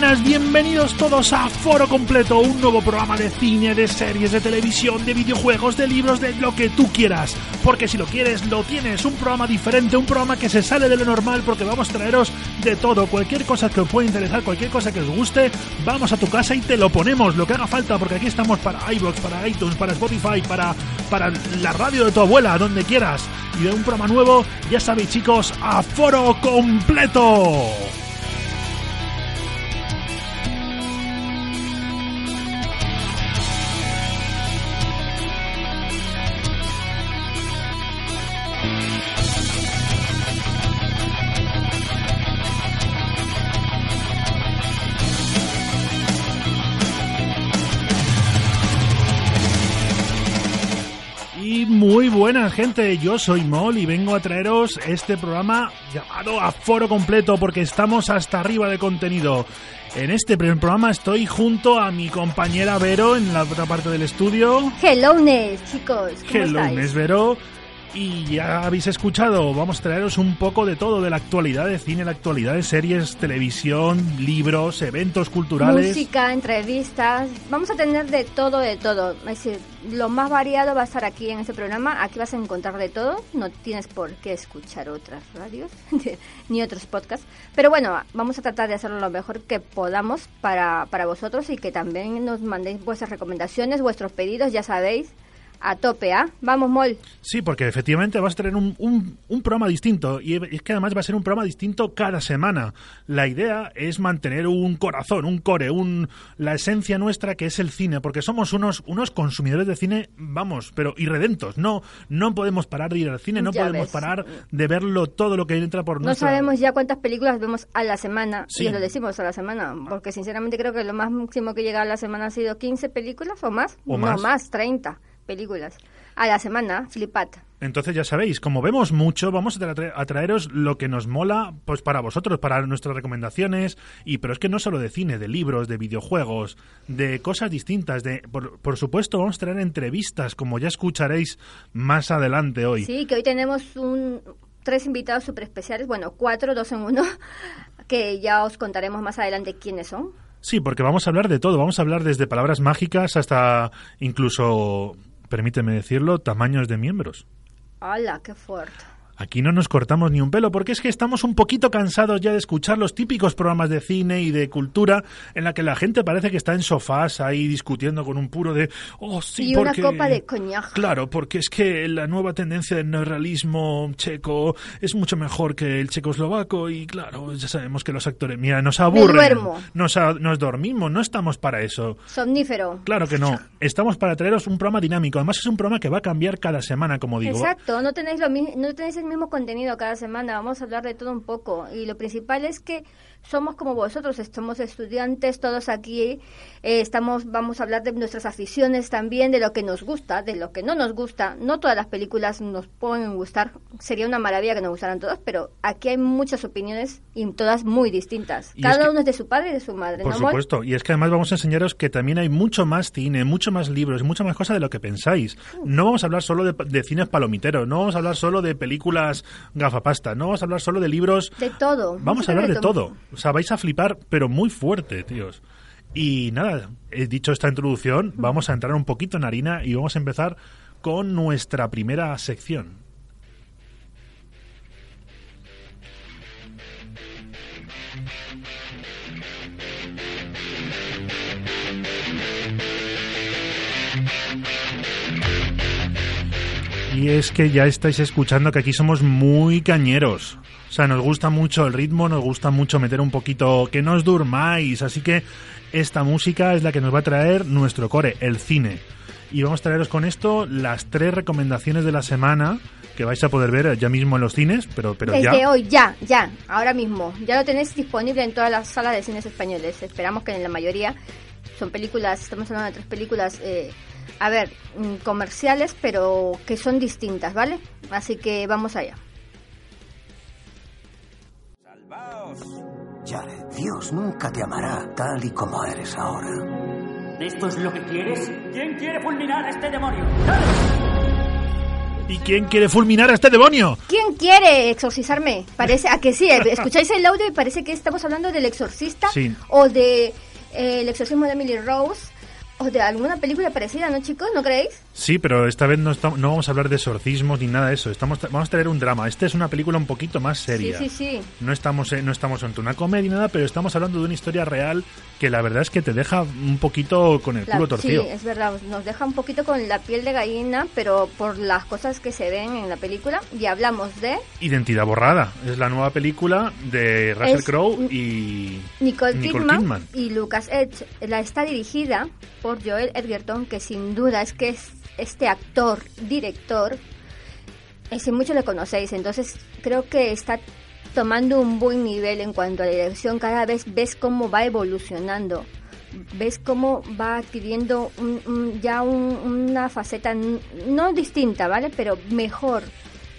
Buenas, bienvenidos todos a Foro Completo, un nuevo programa de cine, de series, de televisión, de videojuegos, de libros, de lo que tú quieras. Porque si lo quieres, lo tienes. Un programa diferente, un programa que se sale de lo normal porque vamos a traeros de todo. Cualquier cosa que os pueda interesar, cualquier cosa que os guste, vamos a tu casa y te lo ponemos, lo que haga falta, porque aquí estamos para iVoox, para iTunes, para Spotify, para, para la radio de tu abuela, donde quieras. Y de un programa nuevo, ya sabéis chicos, a Foro Completo. Gente, yo soy Mol y vengo a traeros este programa llamado a foro completo porque estamos hasta arriba de contenido. En este primer programa estoy junto a mi compañera Vero en la otra parte del estudio. Hello, chicos. ¿cómo Hello? Vero. Y ya habéis escuchado, vamos a traeros un poco de todo, de la actualidad de cine, la actualidad de series, televisión, libros, eventos culturales. Música, entrevistas. Vamos a tener de todo, de todo. Es lo más variado va a estar aquí en este programa. Aquí vas a encontrar de todo. No tienes por qué escuchar otras radios ni otros podcasts. Pero bueno, vamos a tratar de hacerlo lo mejor que podamos para, para vosotros y que también nos mandéis vuestras recomendaciones, vuestros pedidos, ya sabéis. A tope, ¿ah? Vamos, Mol. Sí, porque efectivamente vas a tener un, un, un, programa distinto y es que además va a ser un programa distinto cada semana. La idea es mantener un corazón, un core, un, la esencia nuestra que es el cine, porque somos unos, unos consumidores de cine, vamos, pero irredentos. No, no podemos parar de ir al cine, no Ya podemos ves. parar de verlo todo lo que entra por No nuestra... sabemos ya cuántas películas vemos a la semana, Sí. y lo decimos a la semana, porque sinceramente creo que lo máximo que llega a la semana ha sido 15 películas o más. O no más. más, 30 películas. A la semana, flipad. Entonces ya sabéis, como vemos mucho, vamos a, tra- a traeros lo que nos mola pues para vosotros, para nuestras recomendaciones, y pero es que no solo de cine, de libros, de videojuegos, de cosas distintas, de por, por supuesto vamos a traer entrevistas, como ya escucharéis más adelante hoy. Sí, que hoy tenemos un, tres invitados súper especiales, bueno, cuatro, dos en uno, que ya os contaremos más adelante quiénes son. Sí, porque vamos a hablar de todo, vamos a hablar desde palabras mágicas hasta incluso, permíteme decirlo, tamaños de miembros. ¡Hala, qué fuerte! Aquí no nos cortamos ni un pelo, porque es que estamos un poquito cansados ya de escuchar los típicos programas de cine y de cultura en la que la gente parece que está en sofás ahí discutiendo con un puro de, oh sí, y una copa de coñac. Claro, porque es que la nueva tendencia del neorrealismo checo es mucho mejor que el checoslovaco y claro, ya sabemos que los actores, mira, nos aburren, duermo. nos, a- nos dormimos, no estamos para eso. Somnífero. Claro que no, estamos para traeros un programa dinámico, además es un programa que va a cambiar cada semana, como digo. Exacto, no tenéis, lo, mi- no tenéis el mismo contenido cada semana, vamos a hablar de todo un poco. Y lo principal es que somos como vosotros, somos estudiantes, todos aquí, eh, estamos, vamos a hablar de nuestras aficiones también, de lo que nos gusta, de lo que no nos gusta. No todas las películas nos pueden gustar, sería una maravilla que nos gustaran todas, pero aquí hay muchas opiniones y todas muy distintas. Y es Cada que- uno es de su padre y de su madre, Por supuesto, y es que además vamos a enseñaros que también hay mucho más cine, mucho más libros, mucha más cosas de lo que pensáis. No vamos a hablar solo de, de cines palomiteros, no vamos a hablar solo de películas gafapasta, no vamos a hablar solo de libros. De todo. Vamos a hablar de todo. O sea, vais a flipar, pero muy fuerte, tíos. Y nada, he dicho esta introducción, vamos a entrar un poquito en harina y vamos a empezar con nuestra primera sección. Y es que ya estáis escuchando que aquí somos muy cañeros. O sea, nos gusta mucho el ritmo, nos gusta mucho meter un poquito que no os durmáis. Así que esta música es la que nos va a traer nuestro core, el cine. Y vamos a traeros con esto las tres recomendaciones de la semana que vais a poder ver ya mismo en los cines, pero, pero Desde ya. hoy, ya, ya, ahora mismo. Ya lo tenéis disponible en todas las salas de cines españoles. Esperamos que en la mayoría son películas, estamos hablando de tres películas, eh, a ver, mm, comerciales, pero que son distintas, ¿vale? Así que vamos allá. Jared, Dios nunca te amará tal y como eres ahora. ¿Esto es lo que quieres? ¿Quién quiere fulminar a este demonio? ¿Y quién quiere fulminar a este demonio? ¿Quién quiere exorcizarme? Parece, a que sí, escucháis el audio y parece que estamos hablando del exorcista Sí. o de eh, el exorcismo de Emily Rose o de alguna película parecida, ¿no, chicos? ¿No creéis? Sí, pero esta vez no, estamos, no vamos a hablar de exorcismos ni nada de eso. Estamos, vamos a traer un drama. Esta es una película un poquito más seria. Sí, sí, sí. No estamos, eh, no estamos ante una comedia ni nada, pero estamos hablando de una historia real que la verdad es que te deja un poquito con el La- culo sí, torcido. es verdad, nos deja un poquito con la piel de gallina, pero por las cosas que se ven en la película. Y hablamos de Identidad borrada. Es la nueva película de Russell Crowe y Nicole, Nicole Kidman, Kidman. y Lucas Edge. La está dirigida por Joel Edgerton, que sin duda es que es este actor, director, si mucho lo conocéis, entonces creo que está tomando un buen nivel en cuanto a la dirección. Cada vez ves cómo va evolucionando. Ves cómo va adquiriendo un- ya un- una faceta no distinta, ¿vale? Pero mejor.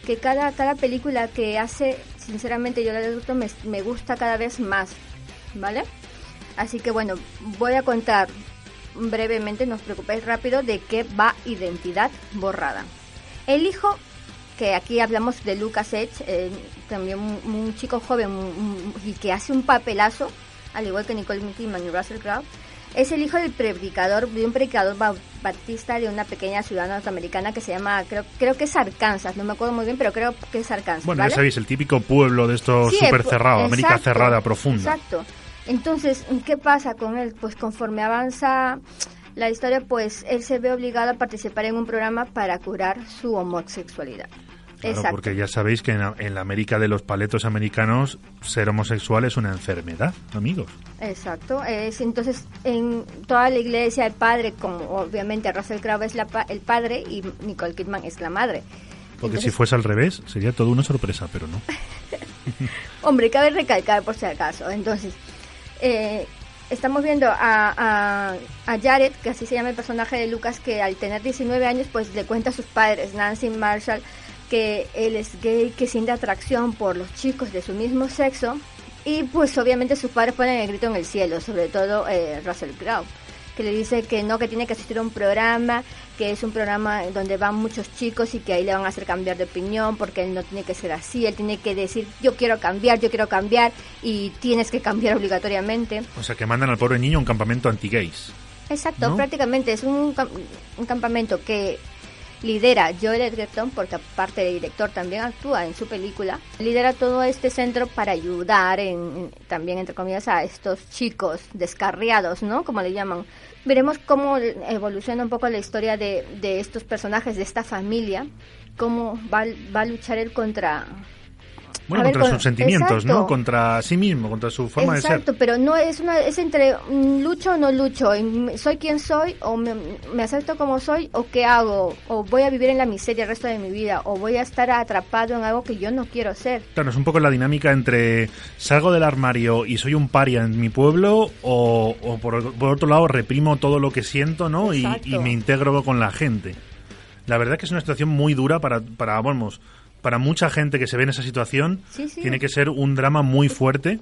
Que cada, cada película que hace, sinceramente, yo la Edgerton me, me gusta cada vez más, ¿vale? Así que bueno, voy a contar brevemente, no os preocupéis rápido, de qué va Identidad Borrada. El hijo, que aquí hablamos de Lucas Edge, eh, también un, un chico joven un- un- y que hace un papelazo, al igual que Nicole Kidman y Russell Crowe, es el hijo del predicador, de un predicador ba- baptista de una pequeña ciudad norteamericana que se llama, creo, creo que es Arkansas, no me acuerdo muy bien, pero creo que es Arkansas. Bueno, ¿vale? ya sabéis, el típico pueblo de estos súper eh, cerrado, América cerrada, profunda. Exacto. Entonces, ¿qué pasa con él? Pues conforme avanza la historia, pues él se ve obligado a participar en un programa para curar su homosexualidad. Claro, Exacto. porque ya sabéis que en, la- en la América de los paletos americanos ser homosexual es una enfermedad, amigos. Exacto. Es, entonces, en toda la iglesia, el padre, como obviamente Russell Crowe es la el padre y Nicole Kidman es la madre. Porque si fuese al revés, sería todo una sorpresa, pero no. Hombre, cabe recalcar por si acaso. Entonces, eh, estamos viendo a, a, a Jared, que así se llama el personaje de Lucas, que al tener 19 años, pues le cuenta a sus padres, Nancy Marshall, que él es gay, que siente atracción por los chicos de su mismo sexo. Y pues obviamente sus padres ponen el grito en el cielo, sobre todo eh, Russell Crowe, que le dice que no, que tiene que asistir a un programa, que es un programa donde van muchos chicos y que ahí le van a hacer cambiar de opinión porque él no tiene que ser así, él tiene que decir yo quiero cambiar, yo quiero cambiar y tienes que cambiar obligatoriamente. O sea, que mandan al pobre niño a un campamento anti-gays. Exacto, ¿No? prácticamente es un, un campamento que lidera Joel Edgerton, porque aparte de director también actúa en su película, lidera todo este centro para ayudar en, también, entre comillas, a estos chicos descarriados, ¿no? Como le llaman. Veremos cómo evoluciona un poco la historia de, de estos personajes, de esta familia, cómo va, va a luchar él contra... Bueno, A ver, contra con- sus sentimientos, ¿no? exacto. Contra sí mismo, contra su forma Exacto, de ser. pero no es una es entre mm, lucho o no lucho, soy quien soy o me, me acepto como soy o qué hago o voy a vivir en la miseria el resto de mi vida o voy a estar atrapado en algo que yo no quiero ser. Claro, es un poco la dinámica entre salgo del armario y soy un paria en mi pueblo o, o por, por otro lado reprimo todo lo que siento, ¿no? Y, Exacto. y me integro con la gente. La verdad que es una situación muy dura para, para vamos, para mucha gente que se ve en esa situación. Sí, sí. Tiene que ser un drama muy fuerte.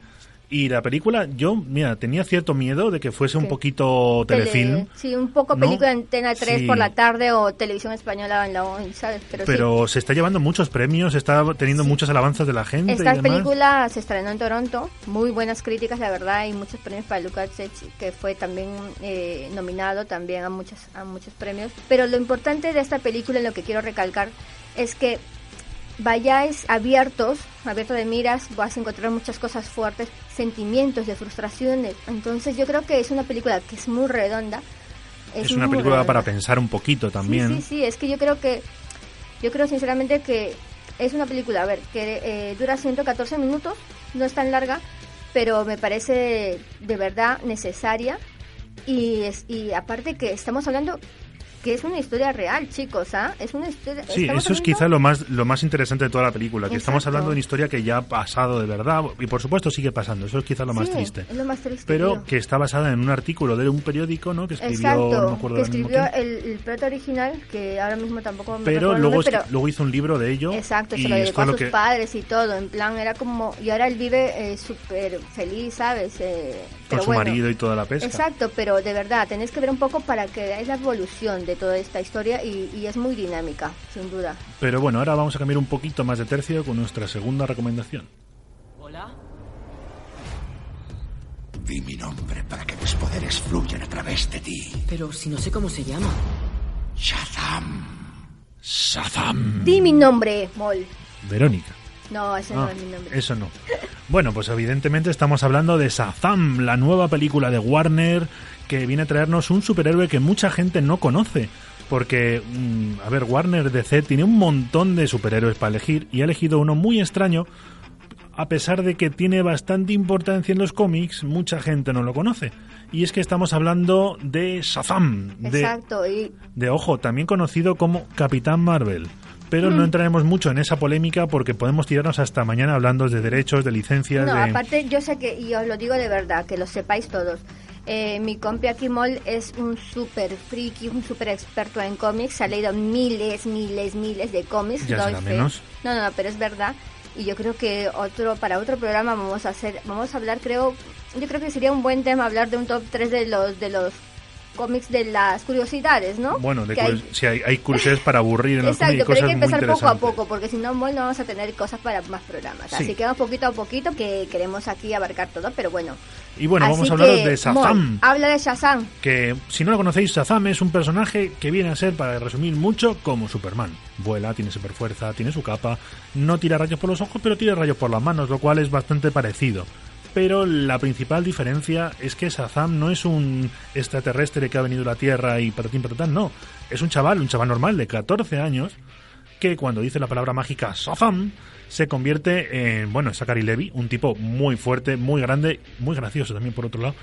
Y la película, yo, mira, tenía cierto miedo de que fuese un Sí. poquito Tele- telefilm. sí, un poco ¿no? película de Antena 3 Sí. por la tarde o televisión española en la 11, ¿sabes? Pero, sí. Pero se está llevando muchos premios, está teniendo muchas alabanzas de la gente Esta y demás. película se estrenó en Toronto, muy buenas críticas, la verdad, y muchos premios para Lucas que fue también eh, nominado también a muchos, a muchos premios. Pero lo importante de esta película, lo que quiero recalcar, es que vayáis abiertos, abiertos de miras, vas a encontrar muchas cosas fuertes, sentimientos de frustraciones. Entonces yo creo que es una película que es muy redonda, Es, una película redonda. para pensar un poquito también. Sí, sí, sí, es que yo creo que, yo creo sinceramente que es una película, a ver, que eh, dura 114 minutos, no es tan larga, pero me parece de verdad necesaria y, es, y aparte que estamos hablando que es una historia real, chicos, ¿ah? Es una historia... Sí, eso es quizá lo más lo más interesante de toda la película, que estamos hablando de una historia que ya ha pasado de verdad y por supuesto sigue pasando, eso es quizá lo más Sí, triste. Es lo más triste. Pero tío. que está basada en un artículo de un periódico, ¿no? Que escribió, Exacto, no me acuerdo que escribió el, el prota original, que ahora mismo tampoco me pero luego, nombre, luego hizo un libro de ello. Exacto, y se lo dedicó esto a es lo sus que padres y todo, en plan era como... Y ahora él vive eh, súper feliz, ¿sabes? Eh, con pero su bueno, marido y toda la pesca. Exacto, pero de verdad, tenéis que ver un poco para que veáis la evolución de toda esta historia y, y es muy dinámica, sin duda. Pero bueno, ahora vamos a cambiar un poquito más de tercio con nuestra segunda recomendación. ¿Hola? Di mi nombre para que mis poderes fluyan a través de ti. Pero si no sé cómo se llama. Shazam. Shazam. Di mi nombre, Mol. Verónica. No, ese Ah, no es mi nombre. Eso no. Bueno, pues evidentemente estamos hablando de Shazam, la nueva película de Warner que viene a traernos un superhéroe que mucha gente no conoce. Porque, mm, a ver, Warner DC tiene un montón de superhéroes para elegir y ha elegido uno muy extraño. A pesar de que tiene bastante importancia en los cómics, mucha gente no lo conoce. Y es que estamos hablando de Shazam, de, Exacto, y de ojo, también conocido como Capitán Marvel. Pero Mm. no entraremos mucho en esa polémica porque podemos tirarnos hasta mañana hablando de derechos, de licencias, no, de... aparte yo sé que, y os lo digo de verdad, que lo sepáis todos, eh, mi compi aquí Mol es un súper friki, un súper experto en cómics, ha leído miles, miles, miles de cómics. Ya será menos. No, no, pero es verdad. Y yo creo que otro para otro programa vamos a hacer, vamos a hablar, creo, yo creo que sería un buen tema hablar de un top 3 de los de los cómics de las curiosidades, ¿no? Bueno, de hay- si hay, hay curiosidades para aburrir en los Exacto, cómics, pero hay que empezar poco a poco, porque si no, Mol, no vamos a tener cosas para más programas. Sí. Así que vamos poquito a poquito, que queremos aquí abarcar todo, pero bueno. Y bueno, Así vamos a hablar de Shazam. Habla de Shazam. que si no lo conocéis, Shazam es un personaje que viene a ser, para resumir mucho, como Superman. Vuela, tiene super fuerza, tiene su capa, no tira rayos por los ojos, pero tira rayos por las manos, lo cual es bastante parecido. Pero la principal diferencia es que Shazam no es un extraterrestre que ha venido a la Tierra y patatín patatán, no. Es un chaval, un chaval normal de 14 años, que cuando dice la palabra mágica Shazam, se convierte en, bueno, Zachary Levi, un tipo muy fuerte, muy grande, muy gracioso también por otro lado,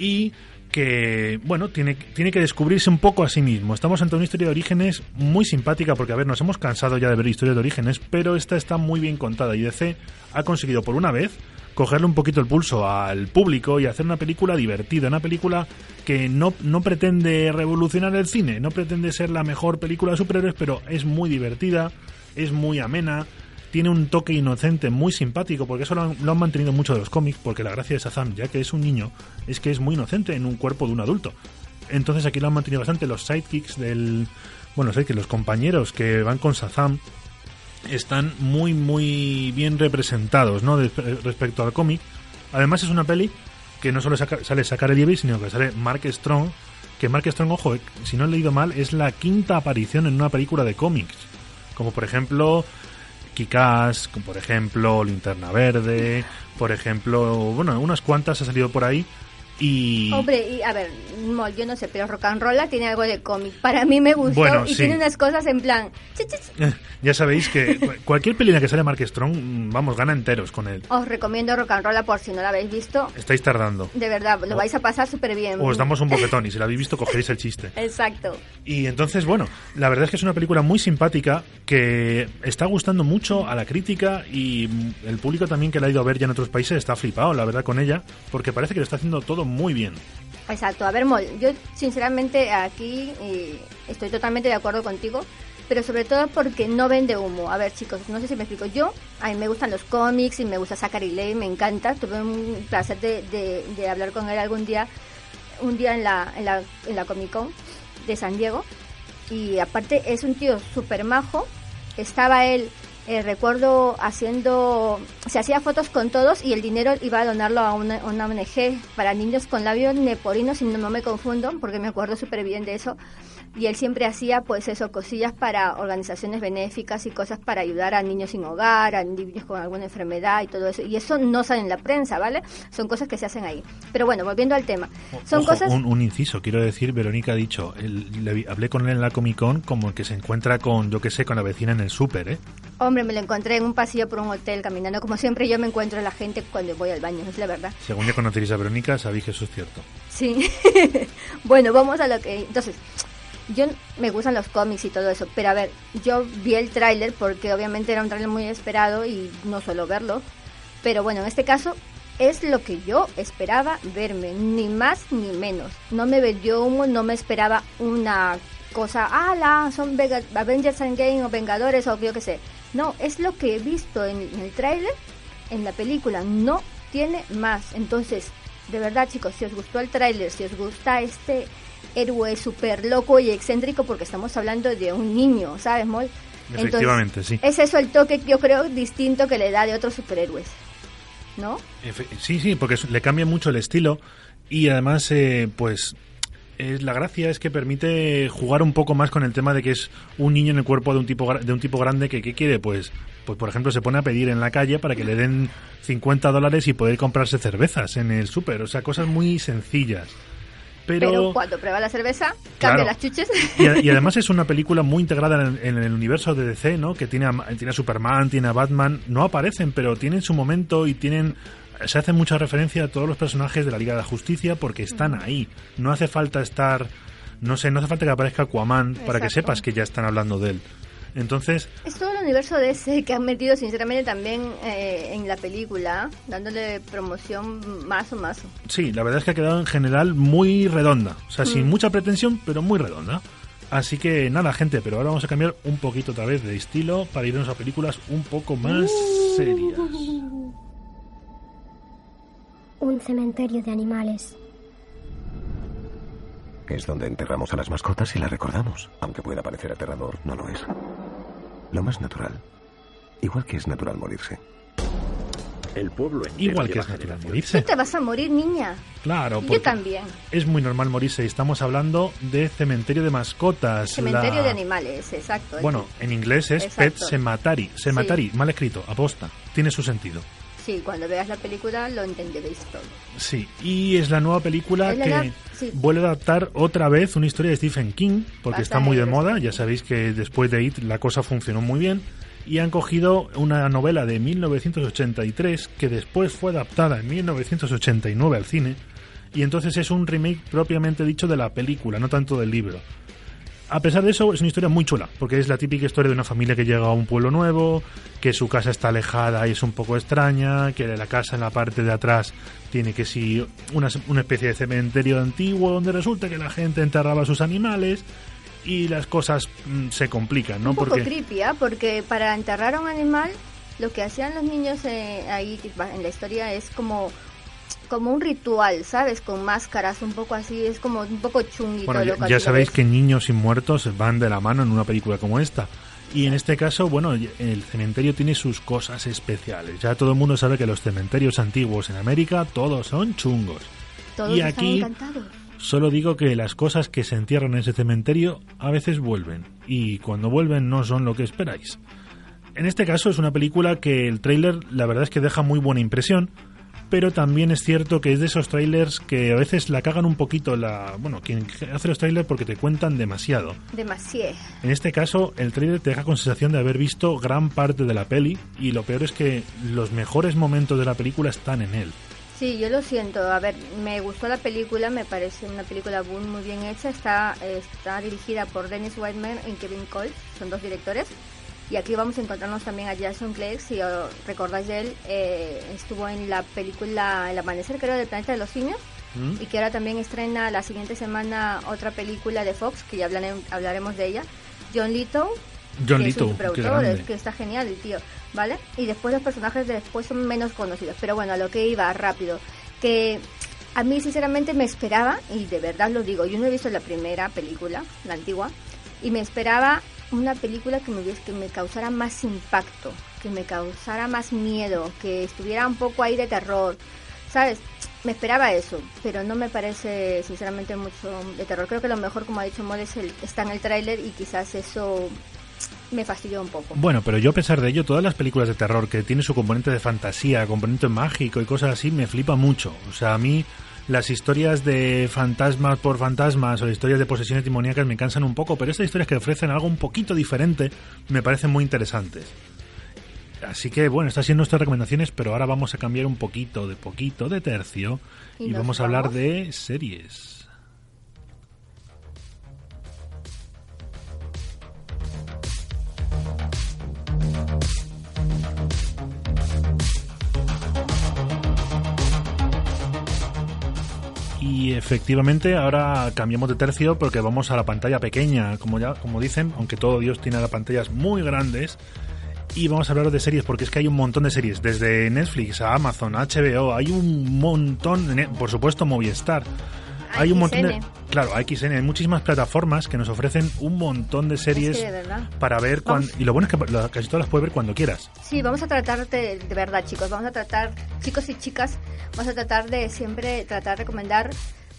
y que, bueno, tiene, tiene que descubrirse un poco a sí mismo. Estamos ante una historia de orígenes muy simpática, porque, a ver, nos hemos cansado ya de ver historias de orígenes, pero esta está muy bien contada y DC ha conseguido, por una vez, cogerle un poquito el pulso al público y hacer una película divertida, una película que no, no pretende revolucionar el cine, no pretende ser la mejor película de superhéroes, pero es muy divertida, es muy amena, tiene un toque inocente muy simpático, porque eso lo han, mantenido mucho de los cómics, porque la gracia de Shazam, ya que es un niño, es que es muy inocente en un cuerpo de un adulto. Entonces aquí lo han mantenido bastante los sidekicks del... Bueno, sé que los compañeros que van con Shazam están muy, muy bien representados, ¿no? Respecto al cómic. Además es una peli que no solo saca- sale Zachary Levi, sino que sale Mark Strong, que Mark Strong, ojo, eh, si no he leído mal, es la quinta aparición en una película de cómics. Como por ejemplo Kikaz, como por ejemplo Linterna Verde, por ejemplo, bueno, unas cuantas ha salido por ahí y... Hombre, y a ver, yo no sé, pero Rock and Rolla tiene algo de cómic. Para mí me gustó Bueno, y sí. tiene unas cosas en plan... ya sabéis que cu- cualquier peli en la que sale Mark Strong, mm, vamos, gana enteros con él. Os recomiendo Rock and Rolla por si no la habéis visto. Estáis tardando. De verdad, lo vais a pasar súper bien. O os damos un bofetón y si la habéis visto cogeréis el chiste. Exacto. Y entonces, bueno, la verdad es que es una película muy simpática que está gustando mucho a la crítica y el público también que la ha ido a ver ya en otros países está flipado, la verdad, con ella, porque parece que lo está haciendo todo muy bien. Exacto. A ver, Mol, yo sinceramente aquí eh, estoy totalmente de acuerdo contigo, pero sobre todo porque no vende humo. A ver, chicos, no sé si me explico. Yo, a mí me gustan los cómics y me gusta Zachary Leigh, me encanta. Tuve un placer de, de- de hablar con él algún día, un día en la, en la, en la Comic Con de San Diego. Y aparte es un tío súper majo. Estaba él, eh, recuerdo, haciendo, se hacía fotos con todos y el dinero iba a donarlo a una, una ONG para niños con labios neporinos, si no, me confundo, porque me acuerdo súper bien de eso. Y él siempre hacía pues eso, cosillas para organizaciones benéficas y cosas para ayudar a niños sin hogar, a niños con alguna enfermedad y todo eso. Y eso no sale en la prensa, ¿vale? Son cosas que se hacen ahí. Pero bueno, volviendo al tema. Son Ojo, cosas... un, un inciso, quiero decir, Verónica ha dicho, el- le hablé con él en la Comic Con como que se encuentra con, yo qué sé, con la vecina en el súper, ¿eh? Hombre, me lo encontré en un pasillo por un hotel caminando. Como siempre yo me encuentro a la gente cuando voy al baño, es la verdad. Según ya conoceréis a Verónica, sabéis que eso es cierto. Sí. bueno, vamos a lo que... Entonces, yo me gustan los cómics y todo eso, pero a ver, yo vi el tráiler porque obviamente era un tráiler muy esperado y no suelo verlo. Pero bueno, en este caso es lo que yo esperaba verme, ni más ni menos. No me vendió humo, no me esperaba una cosa, ala, son Vega- Avengers Endgame o Vengadores o yo qué sé. No, es lo que he visto en, en el tráiler, en la película, no tiene más. Entonces, de verdad chicos, si os gustó el tráiler, si os gusta este héroe súper loco y excéntrico, porque estamos hablando de un niño, ¿sabes, Mol? Entonces, Efectivamente, sí. Es eso el toque, yo creo, distinto que le da de otros superhéroes, ¿no? Sí, sí, porque le cambia mucho el estilo y además, eh, pues, es, la gracia es que permite jugar un poco más con el tema de que es un niño en el cuerpo de un tipo de un tipo grande que ¿qué quiere? Pues, pues por ejemplo, se pone a pedir en la calle para que le den 50 dólares y poder comprarse cervezas en el súper, o sea, cosas muy sencillas. Pero, Pero, cuando prueba la cerveza, Claro. cambia las chuches. y, a- y además es una película muy integrada en, en el universo de DC, ¿no? Que tiene a, tiene a Superman, tiene a Batman. No aparecen, pero tienen su momento y tienen. Se hace mucha referencia a todos los personajes de la Liga de la Justicia porque están ahí. No hace falta estar. No sé, no hace falta que aparezca Aquaman para que sepas que ya están hablando de él. Entonces, Es todo el universo de ese que han metido sinceramente también eh, en la película, dándole promoción más o más. sí, la verdad es que ha quedado en general muy redonda. O sea, sin mucha pretensión, pero muy redonda. Así que nada, gente, pero ahora vamos a cambiar un poquito otra vez de estilo para irnos a películas un poco más serias. Un cementerio de animales. Es donde enterramos a las mascotas y las recordamos. Aunque pueda parecer aterrador, no lo es. Lo más natural. Igual que es natural morirse. El pueblo Igual que es natural morirse. Tú te vas a morir, niña. Claro, Yo también. es muy normal morirse. y Estamos hablando de cementerio de mascotas. Cementerio la- de animales, exacto. Bueno, en inglés es Pet Exacto. Cemetery. Cemetery, mal escrito, aposta. Tiene su sentido. Sí, cuando veas la película lo entenderéis todo. Sí, y es la nueva película la que sí. vuelve a adaptar otra vez una historia de Stephen King, porque está muy de moda. Ya sabéis que después de It la cosa funcionó muy bien. Y han cogido una novela de 1983 que después fue adaptada en 1989 al cine. Y entonces es un remake propiamente dicho de la película, no tanto del libro. A pesar de eso, es una historia muy chula, porque es la típica historia de una familia que llega a un pueblo nuevo, que su casa está alejada y es un poco extraña, que la casa en la parte de atrás tiene que sí una, una especie de cementerio antiguo donde resulta que la gente enterraba a sus animales y las cosas mm, se complican, ¿no? un poco Porque creepy, ¿ah? Porque para enterrar a un animal, lo que hacían los niños eh, ahí en la historia es como como un ritual, ¿sabes? Con máscaras, un poco así, es como un poco chunguito. Bueno, ya, ya sabéis que niños y muertos van de la mano en una película como esta. Y en este caso, bueno, el cementerio tiene sus cosas especiales. Ya todo el mundo sabe que los cementerios antiguos en América todos son chungos. Todos y aquí solo digo que las cosas que se entierran en ese cementerio a veces vuelven. Y cuando vuelven no son lo que esperáis. En este caso es una película que el tráiler la verdad es que deja muy buena impresión, pero también es cierto que es de esos trailers que a veces la cagan un poquito la, bueno, quien hace los trailers porque te cuentan demasiado. Demasiado. En este caso, el trailer te deja con sensación de haber visto gran parte de la peli y lo peor es que los mejores momentos de la película están en él. Sí, yo lo siento. A ver, me gustó la película, me parece una película muy, bien hecha. Está, está dirigida por Dennis Whiteman y Kevin Cole, son dos directores. Y aquí vamos a encontrarnos también a Jason Clegg, si os recordáis de él, eh, estuvo en la película El Amanecer, creo, del Planeta de los Simios. ¿Mm? Y que ahora también estrena la siguiente semana otra película de Fox, que ya hablare- hablaremos de ella. John Lithgow, John que es un es que está genial el tío, ¿vale? Y después los personajes de después son menos conocidos, pero bueno, a lo que iba rápido, que a mí sinceramente me esperaba, y de verdad lo digo, yo no he visto la primera película, la antigua, y me esperaba una película que me, que me causara más impacto, que me causara más miedo, que estuviera un poco ahí de terror, ¿sabes? me esperaba eso, pero no me parece sinceramente mucho de terror. Creo que lo mejor, como ha dicho Mod, es el, está en el tráiler y quizás eso me fastidió un poco. Bueno, pero yo a pesar de ello, todas las películas de terror que tienen su componente de fantasía, componente mágico y cosas así, me flipa mucho. O sea, a mí las historias de fantasmas por fantasmas o historias de posesiones demoníacas me cansan un poco, pero estas historias que ofrecen algo un poquito diferente me parecen muy interesantes. Así que bueno, estas son nuestras recomendaciones, pero ahora vamos a cambiar un poquito, de poquito, de tercio y, ¿Y nos vamos a hablar de series. Y efectivamente ahora cambiamos de tercio porque vamos a la pantalla pequeña, como ya como dicen, aunque todo Dios tiene las pantallas muy grandes. Y vamos a hablar de series porque es que hay un montón de series, desde Netflix a Amazon, a HBO, hay un montón, ne- por supuesto Movistar. Hay un montón de, claro, AXN, hay muchísimas plataformas que nos ofrecen un montón de series Es que de verdad. para ver cuan- Vamos. y lo bueno es que casi todas las puedes ver cuando quieras. Sí, vamos a tratar de, de verdad, chicos, vamos a tratar, chicos y chicas, vamos a tratar de siempre tratar de recomendar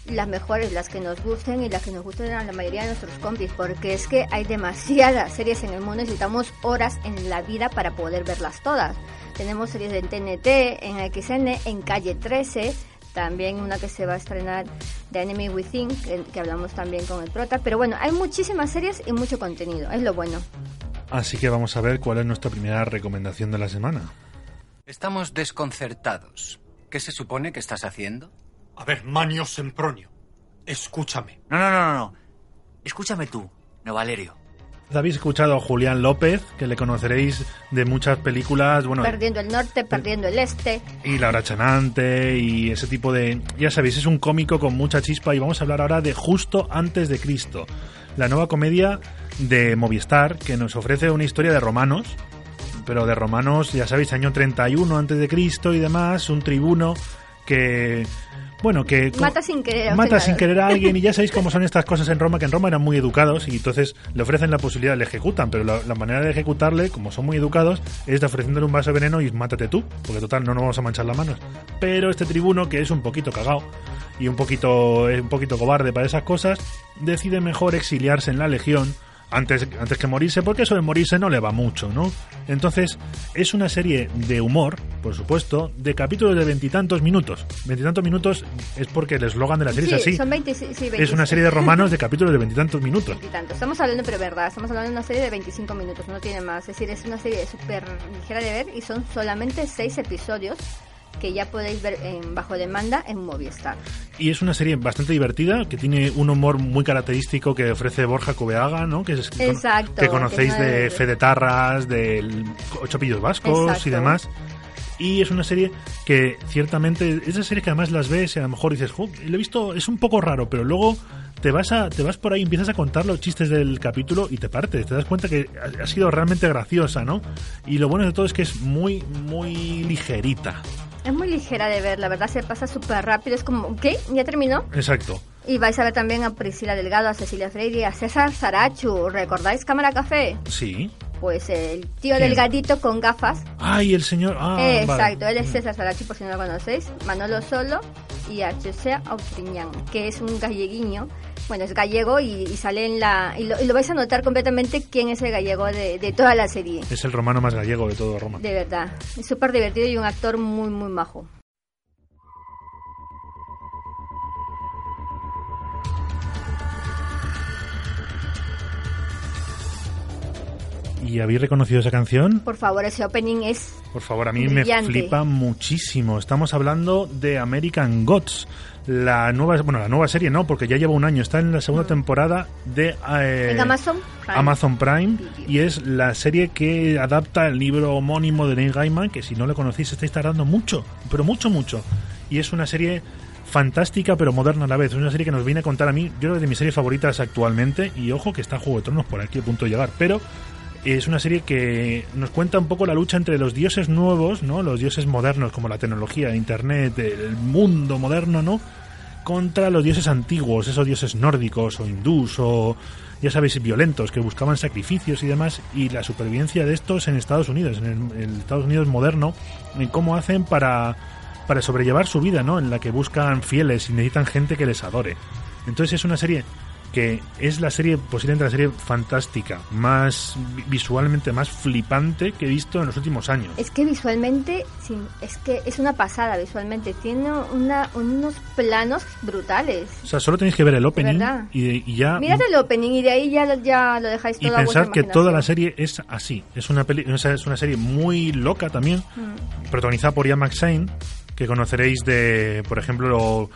las mejores, las que nos gusten y las que nos gusten a la mayoría de nuestros compis, porque es que hay demasiadas series en el mundo, necesitamos horas en la vida para poder verlas todas. Tenemos series en TNT, en XN, en Calle 13, también una que se va a estrenar de Enemy Within, que, que hablamos también con el prota, pero bueno, hay muchísimas series y mucho contenido, es lo bueno. Así que vamos a ver cuál es nuestra primera recomendación de la semana. Estamos desconcertados. ¿Qué se supone que estás haciendo? A ver, Manio Sempronio, escúchame. No, no, no, no, no. Escúchame tú, no Valerio. Habéis escuchado a Julián López, que le conoceréis de muchas películas, bueno, Perdiendo el norte, perdiendo el este. y La Hora Chanante y ese tipo de... Ya sabéis, es un cómico con mucha chispa y vamos a hablar ahora de Justo antes de Cristo, la nueva comedia de Movistar que nos ofrece una historia de romanos, pero de romanos, ya sabéis, año 31 antes de Cristo y demás, un tribuno que... Bueno, que... Mata sin querer Mata sin querer a alguien y ya sabéis cómo son estas cosas en Roma, que en Roma eran muy educados y entonces le ofrecen la posibilidad, le ejecutan, pero la, la manera de ejecutarle, como son muy educados, es de ofreciéndole un vaso de veneno y mátate tú, porque total no nos vamos a manchar las manos. Pero este tribuno, que es un poquito cagao y un poquito, es un poquito cobarde para esas cosas, decide mejor exiliarse en la legión antes, antes que morirse, porque eso de morirse no le va mucho, ¿no? Entonces, es una serie de humor, por supuesto, de capítulos de veintitantos minutos. Veintitantos minutos es porque el eslogan de la serie Sí, es así. son 26, sí, Es 26. una serie de romanos de capítulos de veintitantos minutos. Y tanto. Estamos hablando, pero verdad, estamos hablando de una serie de 25 minutos, no tiene más. Es decir, es una serie súper ligera de ver y son solamente 6 episodios que ya podéis ver en bajo demanda en Movistar. Y es una serie bastante divertida, que tiene un humor muy característico que ofrece Borja Coveaga, ¿no? Que, es, Exacto, que conocéis que es una de de- Fede Tarras, del Ocho Pillos Vascos Exacto. y demás. Y es una serie que ciertamente, esas series que además las ves y a lo mejor dices, "Jo, lo he visto, es un poco raro, pero luego te vas a te vas por ahí, empiezas a contar los chistes del capítulo y te partes, te das cuenta que ha sido realmente graciosa, ¿no? Y lo bueno de todo es que es muy, muy ligerita. Es muy ligera de ver, la verdad se pasa súper rápido, es como, ¿qué? ¿Ya terminó? Exacto. Y vais a ver también a Priscila Delgado, a Cecilia Freire, a César Sarachu, ¿recordáis Cámara Café? Sí. Pues el tío ¿Quién? delgadito con gafas. Ay, el señor. Ah, vale. Exacto, él es César Sarachi, por si no lo conocéis, Manolo Solo y a José Autriñán, que es un galleguiño, bueno, es gallego y, y sale en la... Y lo, y lo vais a notar completamente quién es el gallego de, de toda la serie, Es el romano más gallego de todo Roma. de verdad. Es súper divertido y un actor muy, muy majo. ¿Y habéis reconocido esa canción? Por favor, ese opening es... Por favor, a mí Brillante. me flipa muchísimo. Estamos hablando de American Gods, la nueva, bueno, la nueva serie no, porque ya lleva un año. Está en la segunda temporada de eh, en Amazon Prime. Amazon Prime y es la serie que adapta el libro homónimo de Neil Gaiman, que si no lo conocéis estáis tardando mucho, pero mucho, mucho. Y es una serie fantástica pero moderna a la vez. Es una serie que nos viene a contar a mí, yo creo que de mis series favoritas actualmente, y ojo que está Juego de Tronos por aquí a punto de llegar, pero es una serie que nos cuenta un poco la lucha entre los dioses nuevos, ¿no? Los dioses modernos como la tecnología, internet, el mundo moderno, ¿no? contra los dioses antiguos, esos dioses nórdicos o hindús o ya sabéis violentos que buscaban sacrificios y demás y la supervivencia de estos en Estados Unidos, en el, el Estados Unidos moderno, en cómo hacen para para sobrellevar su vida, ¿no? En la que buscan fieles y necesitan gente que les adore. Entonces es una serie que es la serie, posiblemente la serie fantástica, más vi- visualmente más flipante que he visto en los últimos años. Es que visualmente, sí, es que es una pasada visualmente. Tiene una, unos planos brutales. O sea, solo tenéis que ver el opening y, y ya Mirad el opening y de ahí ya, lo- ya lo dejáis y todo pensad que toda la serie es así. Es una peli, es una serie muy loca también, Mm. protagonizada por Ian McShane, que conoceréis de, por ejemplo,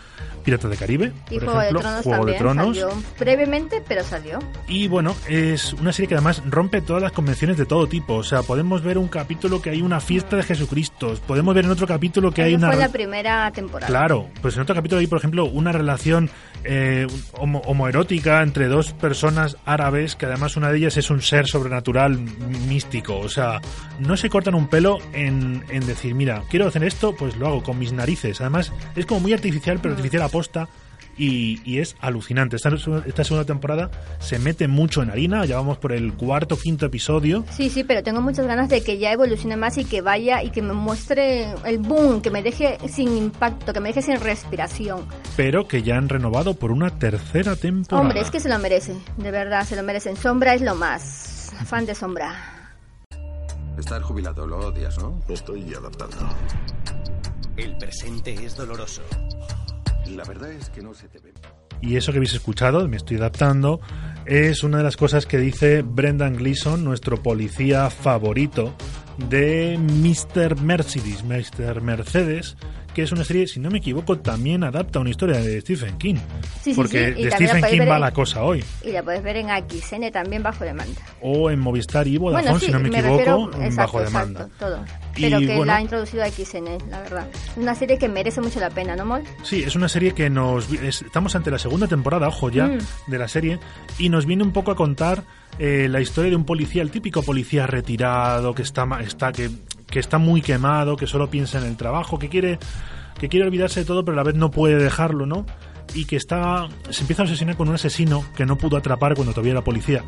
Piratas de Caribe, Y por Juego de ejemplo, Tronos Juego de también Tronos. salió brevemente, pero salió. Y bueno, es una serie que además rompe todas las convenciones de todo tipo. O sea, podemos ver un capítulo que hay una fiesta de Jesucristo. Podemos ver en otro capítulo que hay Eso una. fue la primera temporada. Claro, pues en otro capítulo hay, por ejemplo, una relación eh, homo- homoerótica entre dos personas árabes, que además una de ellas es un ser sobrenatural místico. O sea, no se cortan un pelo en, en decir, mira, quiero hacer esto, pues lo hago con mis narices. Además, es como muy artificial, pero artificial aposta. Y, y es alucinante. Esta, esta segunda temporada se mete mucho en harina. Ya vamos por el cuarto, quinto episodio. Sí, sí, pero tengo muchas ganas de que ya evolucione más y que vaya y que me muestre el boom, que me deje sin impacto, que me deje sin respiración. Pero que ya han renovado por una tercera temporada. Hombre, es que se lo merece, de verdad, se lo merecen. Sombra es lo más. Fan de Sombra. Estar jubilado lo odias, ¿no? Estoy adaptando. El presente es doloroso. La verdad es que no se te ve. y eso que habéis escuchado, me estoy adaptando, es una de las cosas que dice Brendan Gleeson, nuestro policía favorito de Mr. Mercedes, Mr. Mercedes, que es una serie, si no me equivoco, también adapta una historia de Stephen King. Sí, sí, porque sí, y de Stephen King va en- la cosa hoy. Y la puedes ver en XN también bajo demanda. O en Movistar y Vodafone, bueno, sí, si no me, equivoco, refiero, bajo demanda. exacto, todo. Y Pero que bueno. la ha introducido a XN, la verdad. Una serie que merece mucho la pena, ¿no, Mol? Sí, es una serie que nos... es- estamos ante la segunda temporada, ojo ya, Mm. de la serie, y nos viene un poco a contar eh, la historia de un policía, el típico policía retirado, que está, está, que, que está muy quemado, que solo piensa en el trabajo, que quiere, que quiere olvidarse de todo, pero a la vez no puede dejarlo, ¿no? Y que está, se empieza a obsesionar con un asesino que no pudo atrapar cuando todavía era policía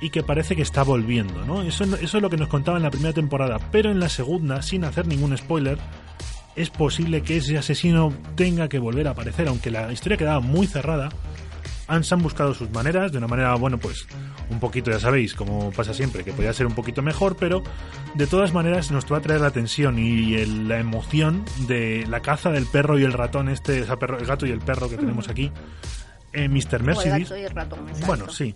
y que parece que está volviendo, ¿no? Eso, eso es lo que nos contaba en la primera temporada, pero en la segunda, sin hacer ningún spoiler, es posible que ese asesino tenga que volver a aparecer, aunque la historia quedaba muy cerrada. Han, han buscado sus maneras, de una manera, bueno, pues un poquito, ya sabéis, como pasa siempre, que podría ser un poquito mejor, pero de todas maneras nos va a traer la tensión y el- la emoción de la caza del perro y el ratón, este, o sea, perro- el gato y el perro que tenemos aquí, eh, Mr. O el Mercedes. gato y el. Bueno, sí.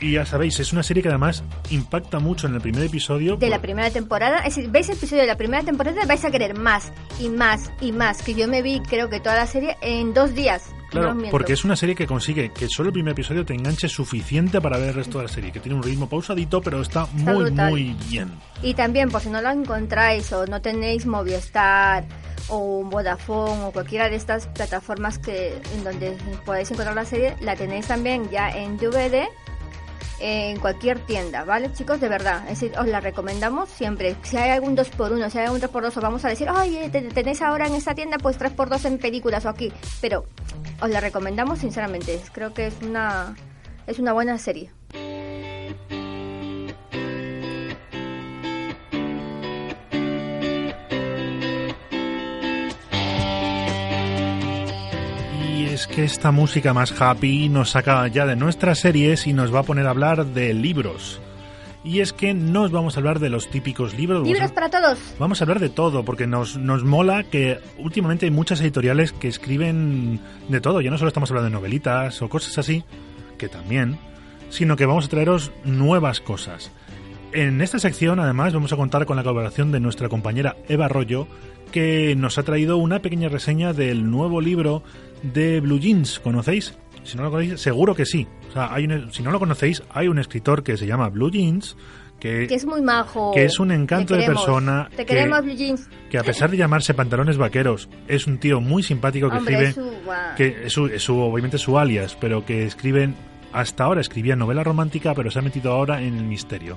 Y ya sabéis, es una serie que además impacta mucho en el primer episodio. de la primera temporada. Es decir, veis el episodio de la primera temporada, vais a querer más y más y más. Que yo me vi, creo que toda la serie en dos días. Claro, porque es una serie que consigue que solo el primer episodio te enganche suficiente para ver el resto de la serie, que tiene un ritmo pausadito, pero está, Está muy, brutal. muy bien. Y también, por si no lo encontráis o no tenéis Movistar o Vodafone o cualquiera de estas plataformas que en donde podéis encontrar la serie, la tenéis también ya en DVD en cualquier tienda, ¿vale, chicos? De verdad, es decir, os la recomendamos siempre. Si hay algún 2x1, si hay algún 3x2, os vamos a decir, oye, te- tenéis ahora en esta tienda pues 3x2 en películas o aquí. Pero os la recomendamos sinceramente, creo que es una, es una buena serie. Es que esta música más happy nos saca ya de nuestras series y nos va a poner a hablar de libros. Y es que no os vamos a hablar de los típicos libros. Libros para todos. Vamos a hablar de todo, porque nos, nos mola que últimamente hay muchas editoriales que escriben de todo. Ya no solo estamos hablando de novelitas o cosas así, que también, sino que vamos a traeros nuevas cosas. En esta sección, además, vamos a contar con la colaboración de nuestra compañera Eva Arroyo, que nos ha traído una pequeña reseña del nuevo libro de Blue Jeans. ¿Conocéis? Si no lo conocéis, seguro que sí. O sea, hay un- si no lo conocéis, hay un escritor que se llama Blue Jeans, que, Que es muy majo. que es un encanto de persona. Te que- queremos, Blue Jeans. que a pesar de llamarse pantalones vaqueros, es un tío muy simpático que Hombre, escribe, es su- que es su, es su- obviamente su alias, pero que escriben, hasta ahora escribía novela romántica, pero se ha metido ahora en el misterio.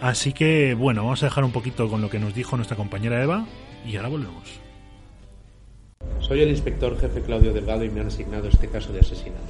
Así que, bueno, vamos a dejar un poquito con lo que nos dijo nuestra compañera Eva y ahora volvemos. Soy el inspector jefe Claudio Delgado y me han asignado este caso de asesinato.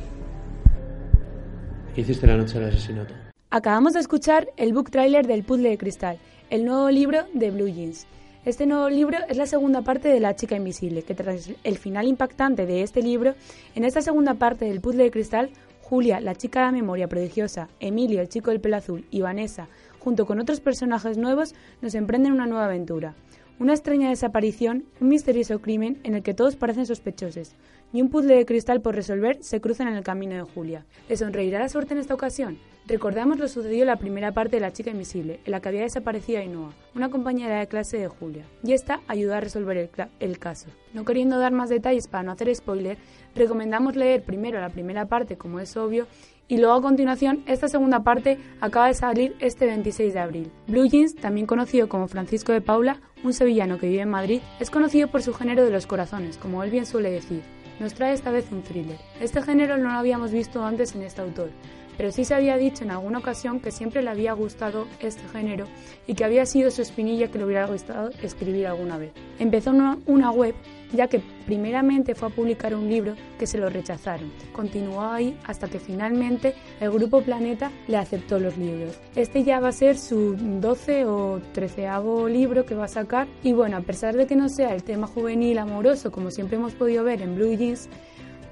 ¿Qué hiciste la noche del asesinato? Acabamos de escuchar el book trailer del Puzzle de Cristal, el nuevo libro de Blue Jeans. Este nuevo libro es la segunda parte de La chica invisible, que tras el final impactante de este libro, en esta segunda parte del puzzle de cristal, Julia, la chica de la memoria prodigiosa, Emilio, el chico del pelo azul y Vanessa, junto con otros personajes nuevos, nos emprenden una nueva aventura. Una extraña desaparición, un misterioso crimen en el que todos parecen sospechosos, y un puzzle de cristal por resolver se cruzan en el camino de Julia. ¿Le sonreirá la suerte en esta ocasión? Recordamos lo sucedido en la primera parte de La chica invisible, en la que había desaparecido Ainhoa, una compañera de clase de Julia, y esta ayudó a resolver el, el caso. No queriendo dar más detalles para no hacer spoiler, recomendamos leer primero la primera parte, como es obvio, y luego a continuación esta segunda parte acaba de salir este 26 de abril. Blue Jeans, también conocido como Francisco de Paula, un sevillano que vive en Madrid, es conocido por su género de los corazones, como él bien suele decir. Nos trae esta vez un thriller. Este género no lo habíamos visto antes en este autor, pero sí se había dicho en alguna ocasión que siempre le había gustado este género y que había sido su espinilla que le hubiera gustado escribir alguna vez. Empezó una, web ya que primeramente fue a publicar un libro que se lo rechazaron. Continuó ahí hasta que finalmente el grupo Planeta le aceptó los libros. Este ya va a ser su 12 o 13 libro que va a sacar y bueno, a pesar de que no sea el tema juvenil amoroso como siempre hemos podido ver en Blue Jeans,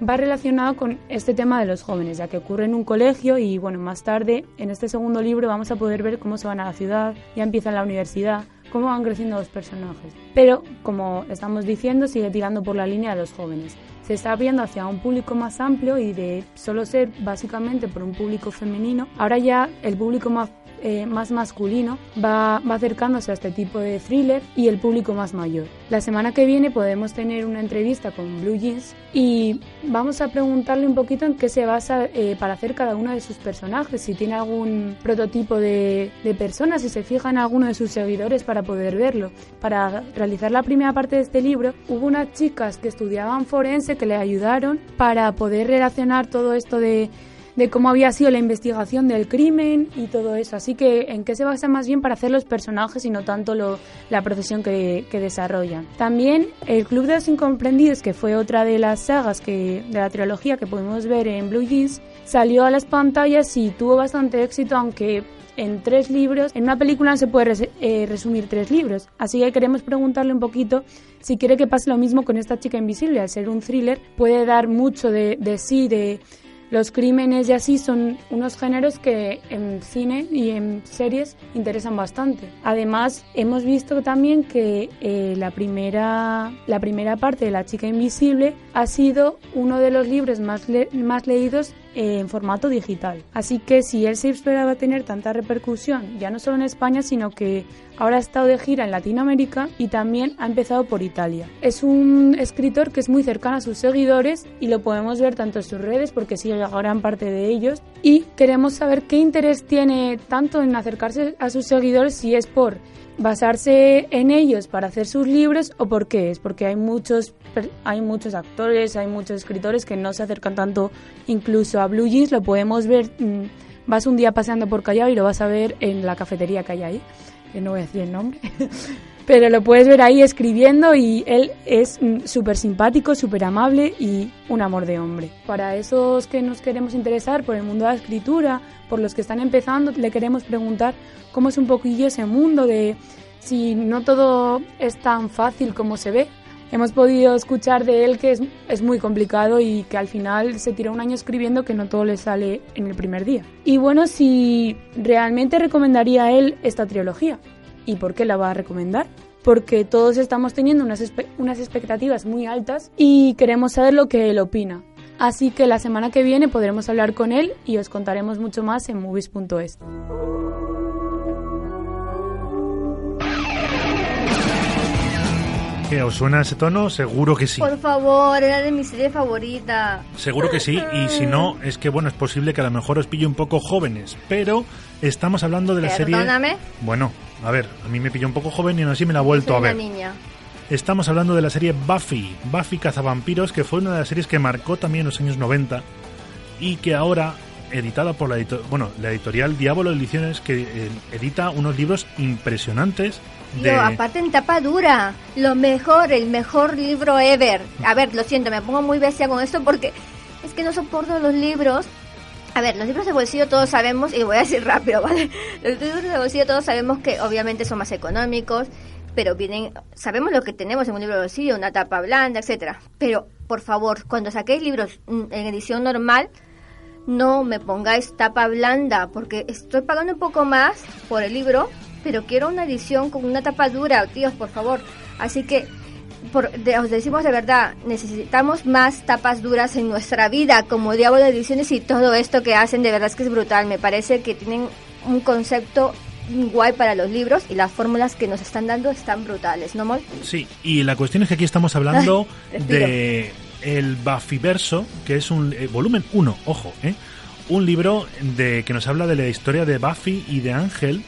va relacionado con este tema de los jóvenes, ya que ocurre en un colegio y bueno, más tarde en este segundo libro vamos a poder ver cómo se van a la ciudad, ya empiezan la universidad, cómo van creciendo los personajes. Pero, como estamos diciendo, sigue tirando por la línea de los jóvenes. Se está abriendo hacia un público más amplio y de solo ser básicamente por un público femenino, ahora ya el público más eh, más masculino va, acercándose a este tipo de thriller y el público más mayor. La semana que viene podemos tener una entrevista con Blue Jeans y vamos a preguntarle un poquito en qué se basa eh, para hacer cada uno de sus personajes, si tiene algún prototipo de, de persona, si se fija en alguno de sus seguidores para poder verlo. Para realizar la primera parte de este libro hubo unas chicas que estudiaban forense que le ayudaron para poder relacionar todo esto de de cómo había sido la investigación del crimen y todo eso. Así que en qué se basa más bien para hacer los personajes y no tanto lo, la profesión que, que, desarrollan. También el Club de los Incomprendidos, que fue otra de las sagas que, de la trilogía que pudimos ver en Blue Jeans, salió a las pantallas y tuvo bastante éxito, aunque en tres libros, en una película se puede eh, resumir tres libros. Así que queremos preguntarle un poquito si quiere que pase lo mismo con esta chica invisible. Al ser un thriller, puede dar mucho de, de sí, de los crímenes y así son unos géneros que en cine y en series interesan bastante. Además, hemos visto también que eh, la, primera, la primera parte de La chica invisible ha sido uno de los libros más, más leídos en formato digital. Así que si él se esperaba tener tanta repercusión, ya no solo en España, sino que ahora ha estado de gira en Latinoamérica y también ha empezado por Italia. Es un escritor que es muy cercano a sus seguidores y lo podemos ver tanto en sus redes porque sigue a gran parte de ellos y queremos saber qué interés tiene tanto en acercarse a sus seguidores si es por basarse en ellos para hacer sus libros o por qué es porque hay muchos hay muchos actores hay muchos escritores que no se acercan tanto incluso a Blue Jeans lo podemos ver mm, vas un día paseando por Callao y lo vas a ver en la cafetería que hay ahí que no voy a decir el nombre pero lo puedes ver ahí escribiendo y él es mm, súper simpático, súper amable y un amor de hombre. Para esos que nos queremos interesar por el mundo de la escritura, por los que están empezando, le queremos preguntar cómo es un poquillo ese mundo de si no todo es tan fácil como se ve. Hemos podido escuchar de él que es, muy complicado y que al final se tira un año escribiendo que no todo le sale en el primer día. Y bueno, si realmente recomendaría a él esta trilogía. ¿Y por qué la va a recomendar? Porque todos estamos teniendo unas, unas expectativas muy altas y queremos saber lo que él opina. Así que la semana que viene podremos hablar con él y os contaremos mucho más en movies.es. ¿Os suena ese tono? Seguro que sí. Por favor, era de mi serie favorita. Seguro que sí, y si no, es que bueno, es posible que a lo mejor os pille un poco jóvenes, pero estamos hablando de la Perdóname. serie... Bueno, a ver, a mí me pilló un poco joven y aún así me la he vuelto Soy a ver. Una niña. Estamos hablando de la serie Buffy, Buffy Cazavampiros, que fue una de las series que marcó también en los años 90 y que ahora editada por la, bueno, la editorial Diablo Ediciones, que eh, edita unos libros impresionantes. De... Yo, aparte en tapa dura, lo mejor, el mejor libro ever. A ver, lo siento, me pongo muy bestia con esto porque es que no soporto los libros. A ver, los libros de bolsillo todos sabemos, y voy a decir rápido, ¿vale? Los libros de bolsillo todos sabemos que obviamente son más económicos, pero vienen, sabemos lo que tenemos en un libro de bolsillo, una tapa blanda, etcétera. Pero, por favor, cuando saquéis libros mm, en edición normal, no me pongáis tapa blanda, porque estoy pagando un poco más por el libro, pero quiero una edición con una tapa dura, tíos, por favor. Así que por, os decimos de verdad, necesitamos más tapas duras en nuestra vida, como Diablo de Ediciones y todo esto que hacen, de verdad es que es brutal. Me parece que tienen un concepto guay para los libros y las fórmulas que nos están dando están brutales, ¿no, Mol? Sí, y la cuestión es que aquí estamos hablando de el Buffyverso, que es un eh, volumen 1, ojo, ¿eh? Un libro de que nos habla de la historia de Buffy y de Ángel,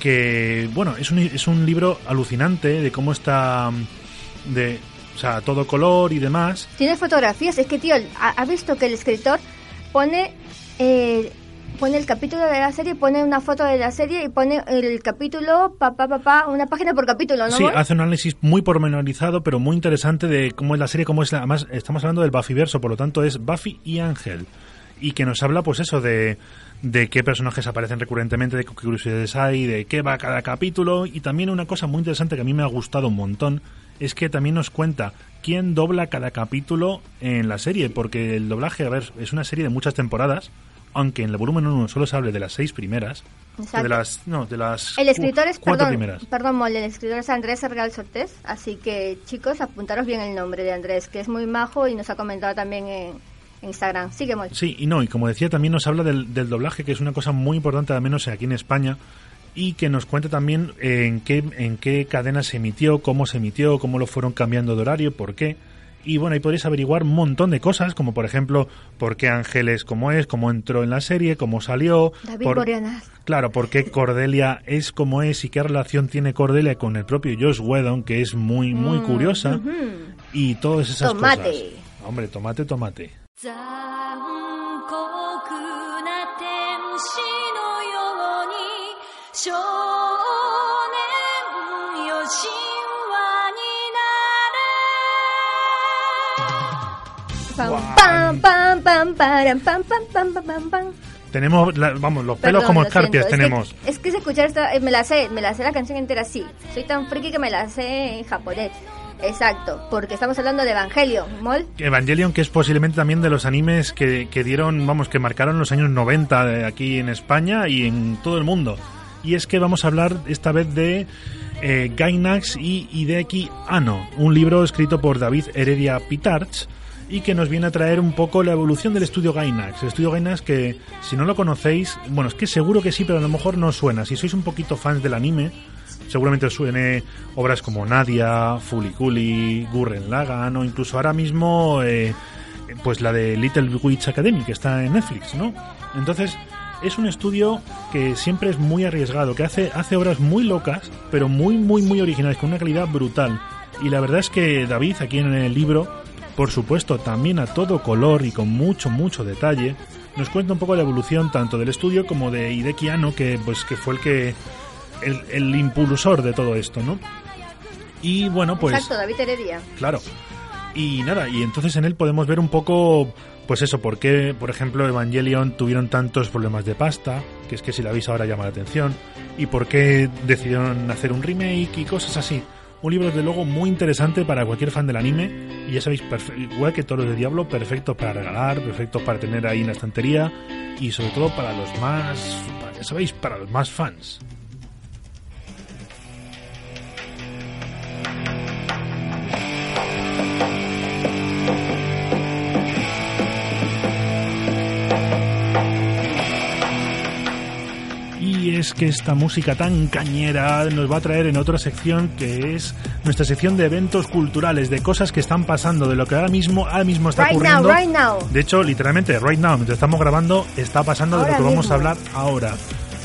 que, bueno, es un, es un libro alucinante de cómo está de o sea, todo color y demás. Tiene fotografías, es que tío, ha, visto que el escritor pone eh, pone el capítulo de la serie, pone una foto de la serie y pone el capítulo, papá, papá, una página por capítulo, ¿no? Sí, hace un análisis muy pormenorizado, pero muy interesante de cómo es la serie, cómo es la, además estamos hablando del Buffyverso, por lo tanto es Buffy y Ángel y que nos habla pues eso de de qué personajes aparecen recurrentemente, de qué curiosidades hay, de qué va cada capítulo y también una cosa muy interesante que a mí me ha gustado un montón es que también nos cuenta quién dobla cada capítulo en la serie, porque el doblaje, a ver, es una serie de muchas temporadas, aunque en el volumen 1 solo se hable de las seis primeras, de las, no, de las el escritor es, cuatro perdón, primeras. Perdón, el escritor es Andrés Sergal Sortés, así que chicos, apuntaros bien el nombre de Andrés, que es muy majo y nos ha comentado también en, Instagram. Sigue, Sí, y no, y como decía, también nos habla del, del doblaje, que es una cosa muy importante, al menos aquí en España, y que nos cuente también en qué, en qué cadena se emitió, cómo se emitió, cómo lo fueron cambiando de horario, por qué. Y bueno, ahí podéis averiguar un montón de cosas, como por ejemplo, por qué Ángeles como es, cómo entró en la serie, cómo salió. David por. Claro, por qué Cordelia es como es y qué relación tiene Cordelia con el propio Josh Whedon, que es muy, muy Mm, curiosa. Y todas esas Tomate. cosas. Hombre, tomate, tomate. 少年よ神話に Pam, pam, pam, pam, param, pam, pam, pam, pam, pam, pam. Tenemos, la- vamos, los pelos Perdón, como lo escarpias siento. Es que- tenemos. Es que, se escuchar esta, eh, me la sé, me la sé la canción entera así. Soy tan friki que me la sé en japonés. Exacto, porque estamos hablando de Evangelio, ¿mol? Evangelion, que es posiblemente también de los animes que, que dieron, vamos, que marcaron los años 90 de aquí en España y en todo el mundo. Y es que vamos a hablar esta vez de eh, Gainax y Hideki Anno, un libro escrito por David Heredia Pitarch y que nos viene a traer un poco la evolución del estudio Gainax. El estudio Gainax que, si no lo conocéis, bueno, es que seguro que sí, pero a lo mejor no suena. Si sois un poquito fans del anime, seguramente os suene obras como Nadia, Fuliculi, Gurren Lagann o incluso ahora mismo eh, pues la de Little Witch Academy que está en Netflix, ¿no? Entonces es un estudio que siempre es muy arriesgado, que hace, hace obras muy locas, pero muy, muy, muy originales, con una calidad brutal. Y la verdad es que David, aquí en el libro, por supuesto, también a todo color y con mucho, mucho detalle, nos cuenta un poco la evolución tanto del estudio como de Hideki Anno, que, pues, que fue el que el, el impulsor de todo esto, ¿no? Y bueno, pues Exacto, David Heredia. claro. Y nada, y entonces en él podemos ver un poco, pues eso, por qué, por ejemplo, Evangelion tuvieron tantos problemas de pasta, que es que si la veis ahora llama la atención, y por qué decidieron hacer un remake y cosas así. Un libro, desde luego, muy interesante para cualquier fan del anime, y ya sabéis, igual que todos los de Diablo, perfecto para regalar, perfecto para tener ahí en la estantería, y sobre todo para los más, ya sabéis, para los más fans. Y es que esta música tan cañera nos va a traer en otra sección que es nuestra sección de eventos culturales, de cosas que están pasando, de lo que ahora mismo, ahora mismo está Right now, ocurriendo. right now. De hecho, literalmente, right now, mientras estamos grabando, está pasando de Ahora lo que vamos mismo. a hablar ahora.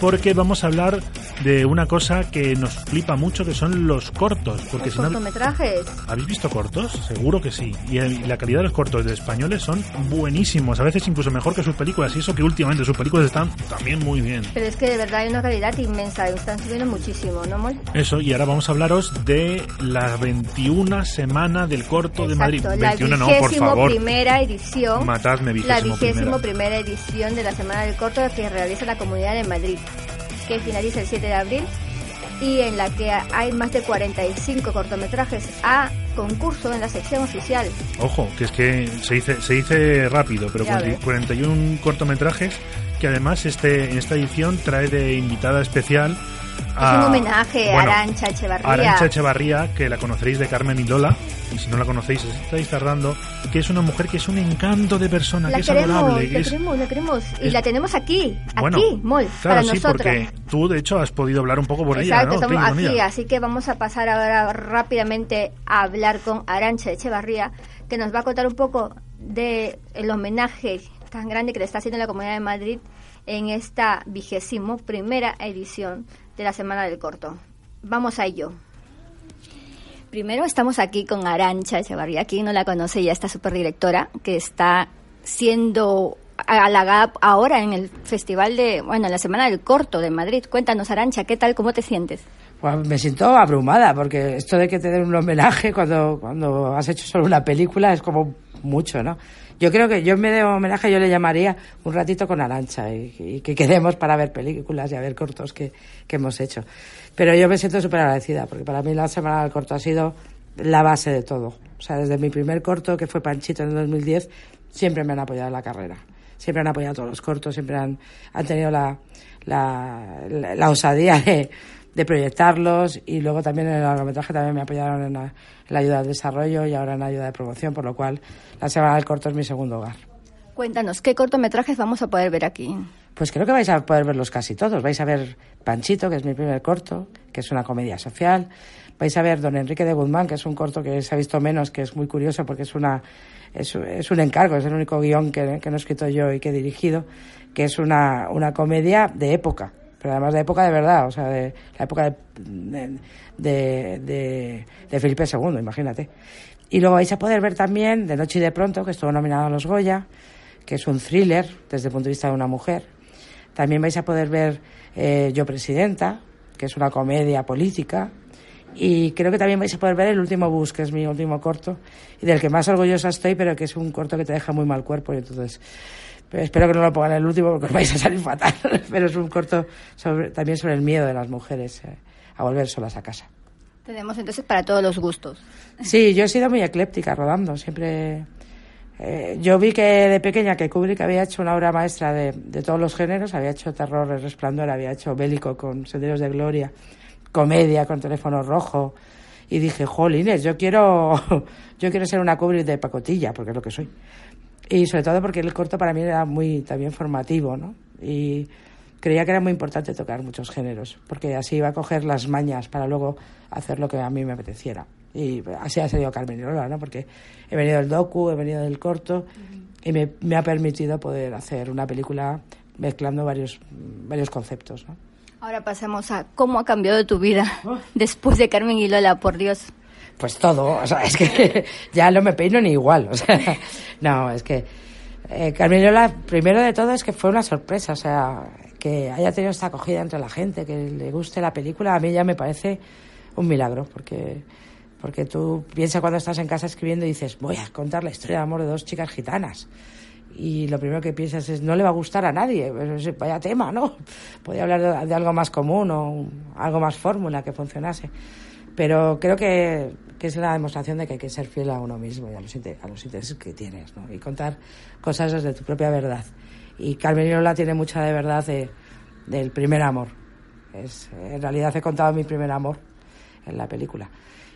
Porque vamos a hablar de una cosa que nos flipa mucho, que son los cortos. Porque Los si no, cortometrajes. ¿Habéis visto cortos? Seguro que sí. Y el- la calidad de los cortos de españoles son buenísimos, a veces incluso mejor que sus películas. Y eso que últimamente sus películas están también muy bien. Pero es que de verdad hay una calidad inmensa, están subiendo muchísimo, ¿no, Mol? Eso, y ahora vamos a hablaros de la 21 semana del corto de Madrid. La 21 no, por favor. primera edición. Matadme, La vigésimo primera. primera edición de la Semana del Corto que realiza la Comunidad de Madrid, que finaliza el 7 de abril y en la que hay más de 45 cortometrajes a concurso en la sección oficial. Ojo, que es que se dice, se dice rápido, pero Ya 40 ves. 41 cortometrajes que además este, en esta edición trae de invitada especial es un homenaje a bueno, Arancha Echevarría. Arancha Echevarría, que la conoceréis de Carmen y Lola, y si no la conocéis, os estáis tardando, que es una mujer que es un encanto de persona, La que es queremos, adorable. la que es- queremos, la queremos. Y es- la tenemos aquí, Bueno, aquí, Mol, Claro, para sí, nosotros. porque tú, de hecho, has podido hablar un poco por ella, Exacto, ¿no? estamos aquí, ella. así que vamos a pasar ahora rápidamente a hablar con Arancha Echevarría, que nos va a contar un poco de el homenaje tan grande que le está haciendo la Comunidad de Madrid en esta vigésimo primera edición de la Semana del Corto. Vamos a ello. Primero estamos aquí con Arancha Echevarría, quien no la conoce, ya esta superdirectora, que está siendo halagada ahora en el festival de, bueno, en la Semana del Corto de Madrid. Cuéntanos, Arancha, ¿qué tal? ¿Cómo te sientes? Pues me siento abrumada, porque esto de que te den un homenaje cuando, cuando has hecho solo una película es como mucho, ¿no? Yo creo que yo en vez de homenaje yo le llamaría un ratito con Arancha y, y que quedemos para ver películas y a ver cortos que, que hemos hecho. Pero yo me siento súper agradecida, porque para mí la Semana del Corto ha sido la base de todo. O sea, desde mi primer corto, que fue Panchito en 2010, siempre me han apoyado en la carrera. Siempre han apoyado todos los cortos, siempre han, han tenido la, la, la, la osadía de, de proyectarlos y luego también en el largometraje también me apoyaron en la, la ayuda al desarrollo y ahora en la ayuda de promoción, por lo cual la Semana del Corto es mi segundo hogar. Cuéntanos, ¿qué cortometrajes vamos a poder ver aquí? Pues creo que vais a poder verlos casi todos. Vais a ver Panchito, que es mi primer corto, que es una comedia social. Vais a ver Don Enrique de Guzmán, que es un corto que se ha visto menos, que es muy curioso porque es una es, es un encargo, es el único guion que, que no he escrito yo y que he dirigido, que es una, una comedia de época, pero además de época de verdad, o sea, de la época de, de, de, Felipe II, imagínate. Y luego vais a poder ver también De Noche y de Pronto, que estuvo nominado a los Goya, que es un thriller desde el punto de vista de una mujer. También vais a poder ver eh, Yo Presidenta, que es una comedia política. Y creo que también vais a poder ver El último bus, que es mi último corto, y del que más orgullosa estoy, pero que es un corto que te deja muy mal cuerpo. Y entonces, pero espero que no lo pongan en el último porque os vais a salir fatal. pero es un corto sobre, también sobre el miedo de las mujeres eh, a volver solas a casa. Tenemos entonces para todos los gustos. Sí, yo he sido muy ecléptica rodando, siempre... Eh, yo vi que de pequeña que Kubrick había hecho una obra maestra de, de, todos los géneros, había hecho terror, el resplandor, había hecho bélico con Senderos de Gloria, comedia con Teléfono Rojo, y dije, jolines, yo quiero, yo quiero ser una Kubrick de pacotilla, porque es lo que soy. Y sobre todo porque el corto para mí era muy también formativo, ¿no? Y creía que era muy importante tocar muchos géneros, porque así iba a coger las mañas para luego hacer lo que a mí me apeteciera. Y así ha salido Carmen y Lola, ¿no? Porque he venido del docu, he venido del corto y me, me, ha permitido poder hacer una película mezclando varios, varios conceptos, ¿no? Ahora pasemos a cómo ha cambiado tu vida después de Carmen y Lola, por Dios. Pues todo, o sea, es que ya no me peino ni igual, o sea, no, es que eh, Carmen y Lola, primero de todo es que fue una sorpresa, o sea, que haya tenido esta acogida entre la gente, que le guste la película, a mí ya me parece un milagro, porque porque tú piensas cuando estás en casa escribiendo y dices, voy a contar la historia de amor de dos chicas gitanas. Y lo primero que piensas es, no le va a gustar a nadie, vaya tema, ¿no? Podría hablar de, de, algo más común o algo más fórmula que funcionase. Pero creo que, que, es la demostración de que hay que ser fiel a uno mismo y a los, a los intereses que tienes, ¿no? Y contar cosas desde tu propia verdad. Y Carmen Lola tiene mucha de verdad de, del primer amor. Es, en realidad he contado mi primer amor en la película.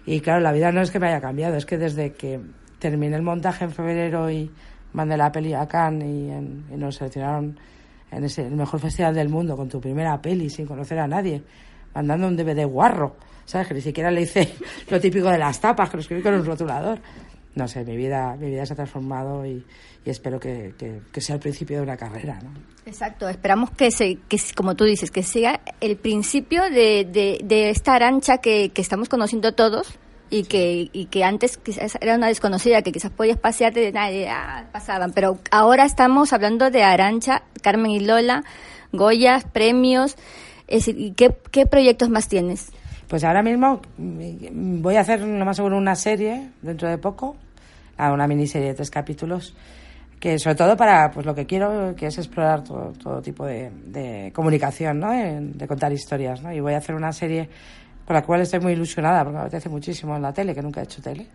Y claro, la vida no es que me haya cambiado, es que desde que terminé el montaje en febrero y mandé la peli a Cannes y, en, y nos seleccionaron en ese, el mejor festival del mundo con tu primera peli sin conocer a nadie, mandando un DVD guarro, ¿sabes? Que ni siquiera le hice lo típico de las tapas, que lo escribí con un rotulador. No sé, mi vida, mi vida se ha transformado y, y espero que, que, que, sea el principio de una carrera, ¿no? Exacto, esperamos que, se, que como tú dices, que sea el principio de, de, de esta arancha que, que, estamos conociendo todos y que, y que antes quizás era una desconocida, que quizás podías pasearte de nadie, ah, pasaban, pero ahora estamos hablando de Arancha, Carmen y Lola, Goyas, premios, es ¿y qué, qué proyectos más tienes? Pues ahora mismo voy a hacer lo más seguro una serie dentro de poco, una miniserie de tres capítulos que sobre todo para pues lo que quiero que es explorar todo, todo tipo de, de comunicación ¿no? de, de contar historias ¿no? y voy a hacer una serie por la cual estoy muy ilusionada porque me apetece muchísimo en la tele que nunca he hecho tele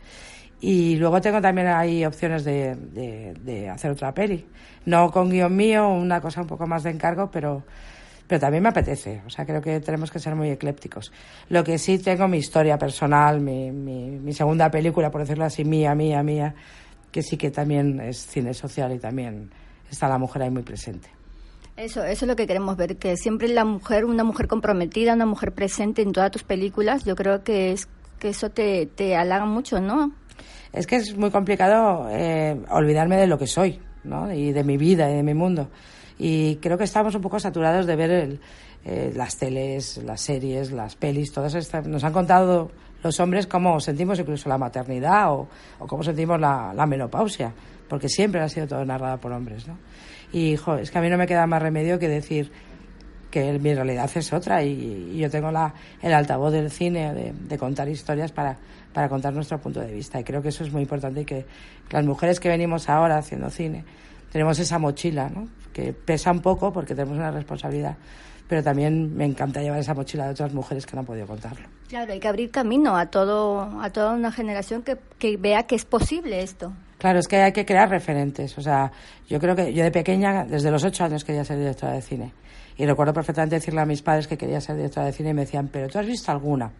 y luego tengo también ahí opciones de, de, hacer otra peli no con guion mío una cosa un poco más de encargo pero pero también me apetece. O sea, creo que tenemos que ser muy eclépticos. Lo que sí tengo mi historia personal, mi, mi, mi segunda película, por decirlo así, mía, mía, mía, que sí que también es cine social y también está la mujer ahí muy presente. Eso, eso es lo que queremos ver, que siempre la mujer, una mujer comprometida, una mujer presente en todas tus películas, yo creo que es que eso te, te halaga mucho, ¿no? Es que es muy complicado eh, olvidarme de lo que soy, ¿no? Y de mi vida y de mi mundo. Y creo que estamos un poco saturados de ver eh, las teles, las series, las pelis, todas estas. Nos han contado los hombres cómo sentimos incluso la maternidad o, o cómo sentimos la, la, menopausia, porque siempre ha sido todo narrada por hombres, ¿no? Y jo, es que a mí no me queda más remedio que decir que mi realidad es otra y, yo tengo la, el altavoz del cine de, de, contar historias para, para contar nuestro punto de vista. Y creo que eso es muy importante y que las mujeres que venimos ahora haciendo cine tenemos esa mochila, ¿no? que pesa un poco porque tenemos una responsabilidad, pero también me encanta llevar esa mochila de otras mujeres que no han podido contarlo. Claro, hay que abrir camino a todo a toda una generación que, que vea que es posible esto. Claro, es que hay que crear referentes. O sea, yo creo que yo de pequeña, desde los ocho años, quería ser directora de cine. Y recuerdo perfectamente decirle a mis padres que quería ser directora de cine y me decían, ¿pero tú has visto alguna?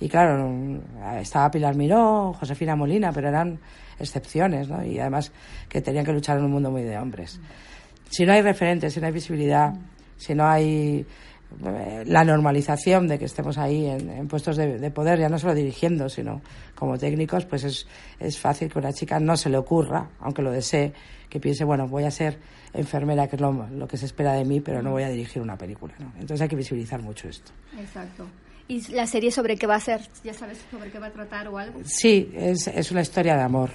Y claro, estaba Pilar Miró, Josefina Molina, pero eran excepciones, ¿no? Y además que tenían que luchar en un mundo muy de hombres. Si no hay referentes, si no hay visibilidad, si no hay la normalización de que estemos ahí en, en puestos de, de, poder, ya no solo dirigiendo, sino como técnicos, pues es, es fácil que una chica no se le ocurra, aunque lo desee, que piense, bueno, voy a ser enfermera, que es lo, lo que se espera de mí, pero no voy a dirigir una película. ¿no? Entonces hay que visibilizar mucho esto. Exacto. ¿Y la serie sobre qué va a ser? ¿Ya sabes sobre qué va a tratar o algo? Sí, es, es una historia de amor,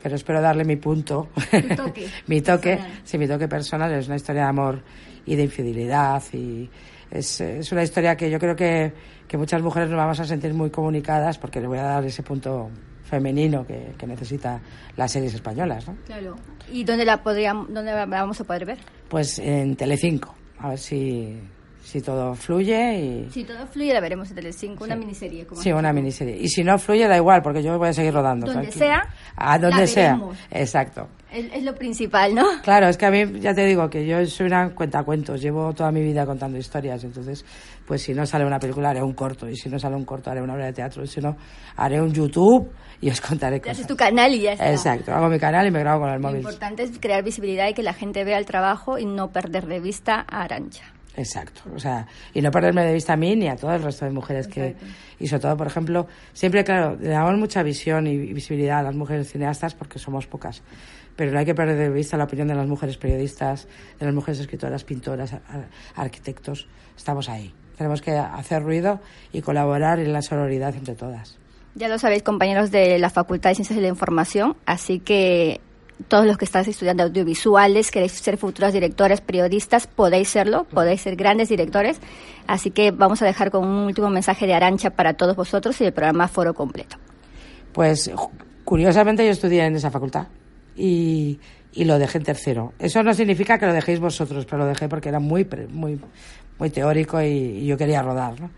pero espero darle mi punto. Toque mi toque, sí, mi toque personal. Es una historia de amor y de infidelidad y es, es una historia que yo creo que, que, muchas mujeres nos vamos a sentir muy comunicadas porque le voy a dar ese punto femenino que, que necesita las series españolas, ¿no? Claro. ¿Y dónde la podríamos, dónde la vamos a poder ver? Pues en Telecinco. A ver si si todo fluye y... Si todo fluye la veremos en Telecinco, una miniserie. Como sí, una miniserie. Y si no fluye da igual, porque yo voy a seguir rodando. Donde tranquilo. sea. A donde sea. Exacto. Es, es, lo principal, ¿no? Claro, es que a mí, ya te digo, que yo soy una cuentacuentos, llevo toda mi vida contando historias, entonces, pues si no sale una película haré un corto, y si no sale un corto haré una obra de teatro, y si no haré un YouTube y os contaré cosas. Haces tu canal y ya está. Exacto, hago mi canal y me grabo con el móvil. Lo importante es crear visibilidad y que la gente vea el trabajo y no perder de vista a Arancha. Exacto, o sea, y no perderme de vista a mí ni a todo el resto de mujeres Exacto. que, y sobre todo, por ejemplo, siempre, claro, le damos mucha visión y visibilidad a las mujeres cineastas porque somos pocas, pero no hay que perder de vista la opinión de las mujeres periodistas, de las mujeres escritoras, pintoras, arquitectos, estamos ahí. Tenemos que hacer ruido y colaborar en la sororidad entre todas. Ya lo sabéis, compañeros de la Facultad de Ciencias de la Información, así que todos los que estáis estudiando audiovisuales, queréis ser futuros directores, periodistas, podéis serlo, podéis ser grandes directores. Así que vamos a dejar con un último mensaje de Arancha para todos vosotros y el programa Foro Completo. Pues curiosamente yo estudié en esa facultad y, y lo dejé en tercero. Eso no significa que lo dejéis vosotros, pero lo dejé porque era muy, muy, muy teórico y, y yo quería rodar, ¿no?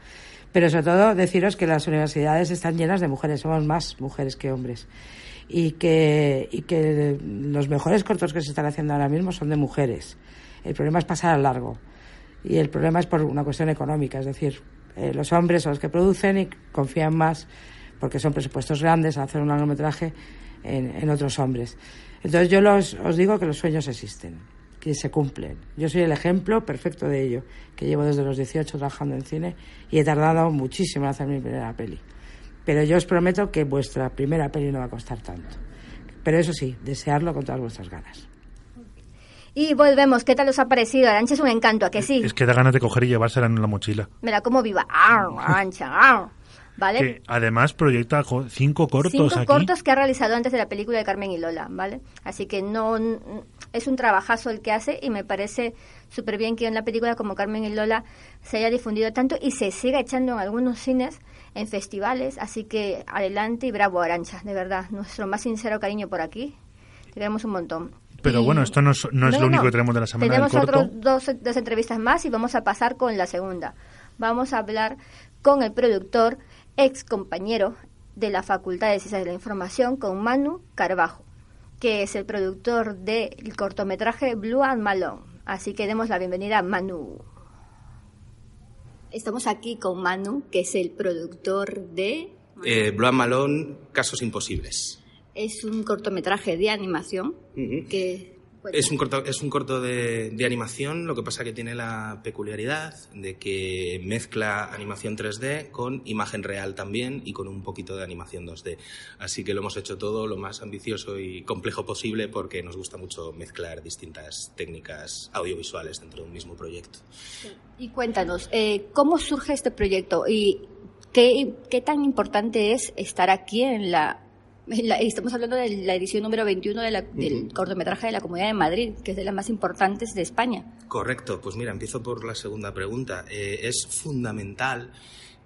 Pero sobre todo deciros que las universidades están llenas de mujeres, somos más mujeres que hombres y que, y que los mejores cortos que se están haciendo ahora mismo son de mujeres. El problema es pasar al largo y el problema es por una cuestión económica, es decir, eh, los hombres son los que producen y confían más porque son presupuestos grandes a hacer un largometraje en, en otros hombres. Entonces yo los, os digo que los sueños existen, que se cumplen. Yo soy el ejemplo perfecto de ello, que llevo desde los 18 trabajando en cine y he tardado muchísimo en hacer mi primera peli. Pero yo os prometo que vuestra primera peli no va a costar tanto. Pero eso sí, desearlo con todas vuestras ganas. Y volvemos, ¿qué tal os ha parecido? Arancha es un encanto, ¿a que sí? Es que da ganas de coger y llevársela en la mochila. Mira cómo viva. ¡Ar, Arancha! ¡Ar! ¿Vale? Que además proyecta cinco cortos cinco aquí. cortos que ha realizado antes de la película de Carmen y Lola, ¿vale? Así que no es un trabajazo el que hace y me parece súper bien que en la película como Carmen y Lola se haya difundido tanto y se siga echando en algunos cines, en festivales, así que adelante y bravo Arancha, de verdad, nuestro más sincero cariño por aquí. Te queremos un montón. Pero Y- bueno, esto no es, no es lo único no. que tenemos de la semana Tenemos del corto. otros dos, dos entrevistas más y vamos a pasar con la segunda. Vamos a hablar con el productor, ex compañero de la Facultad de Ciencias de la Información, con Manu Carbajo, que es el productor del cortometraje Blue and Malone. Así que demos la bienvenida a Manu. Estamos aquí con Manu, que es el productor de... Eh, and Malone, Casos Imposibles. Es un cortometraje de animación que... Es un corto, es un corto de, de animación, lo que pasa que tiene la peculiaridad de que mezcla animación 3D con imagen real también y con un poquito de animación 2D. Así que lo hemos hecho todo lo más ambicioso y complejo posible porque nos gusta mucho mezclar distintas técnicas audiovisuales dentro de un mismo proyecto. Y cuéntanos, eh, ¿cómo surge este proyecto y qué, qué tan importante es estar aquí en la, la- Estamos hablando de la edición número 21 de la- del cortometraje de la Comunidad de Madrid, que es de las más importantes de España. Correcto, pues mira, empiezo por la segunda pregunta. Eh, es fundamental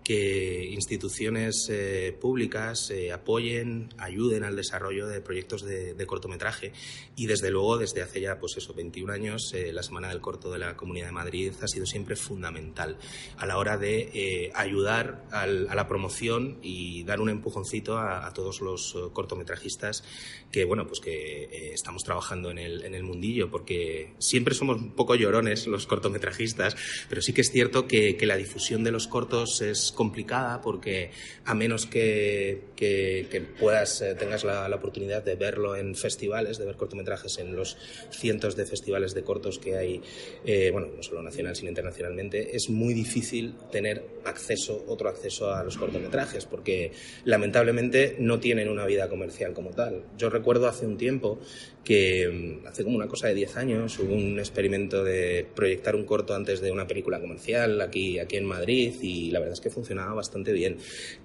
que instituciones eh, públicas eh, apoyen, ayuden al desarrollo de proyectos de, de cortometraje. Y desde luego desde hace ya pues eso 21 años eh, la Semana del Corto de la Comunidad de Madrid ha sido siempre fundamental a la hora de eh, ayudar al- a la promoción y dar un empujoncito a, a todos los eh, cortometrajistas que bueno pues que eh, estamos trabajando en el, en el mundillo porque siempre somos un poco llorones los cortometrajistas pero sí que es cierto que, que la difusión de los cortos es complicada porque a menos que, que- puedas eh, tengas la, la oportunidad de verlo en festivales de ver cortometrajes en los cientos de festivales de cortos que hay eh, bueno no solo nacional sino internacionalmente es muy difícil tener acceso otro acceso a los cortometrajes porque lamentablemente no tienen una vida comercial como tal. Yo recuerdo hace un tiempo que mm, hace como una cosa de 10 años hubo un experimento de proyectar un corto antes de una película comercial aquí, aquí en Madrid y la verdad es que funcionaba bastante bien.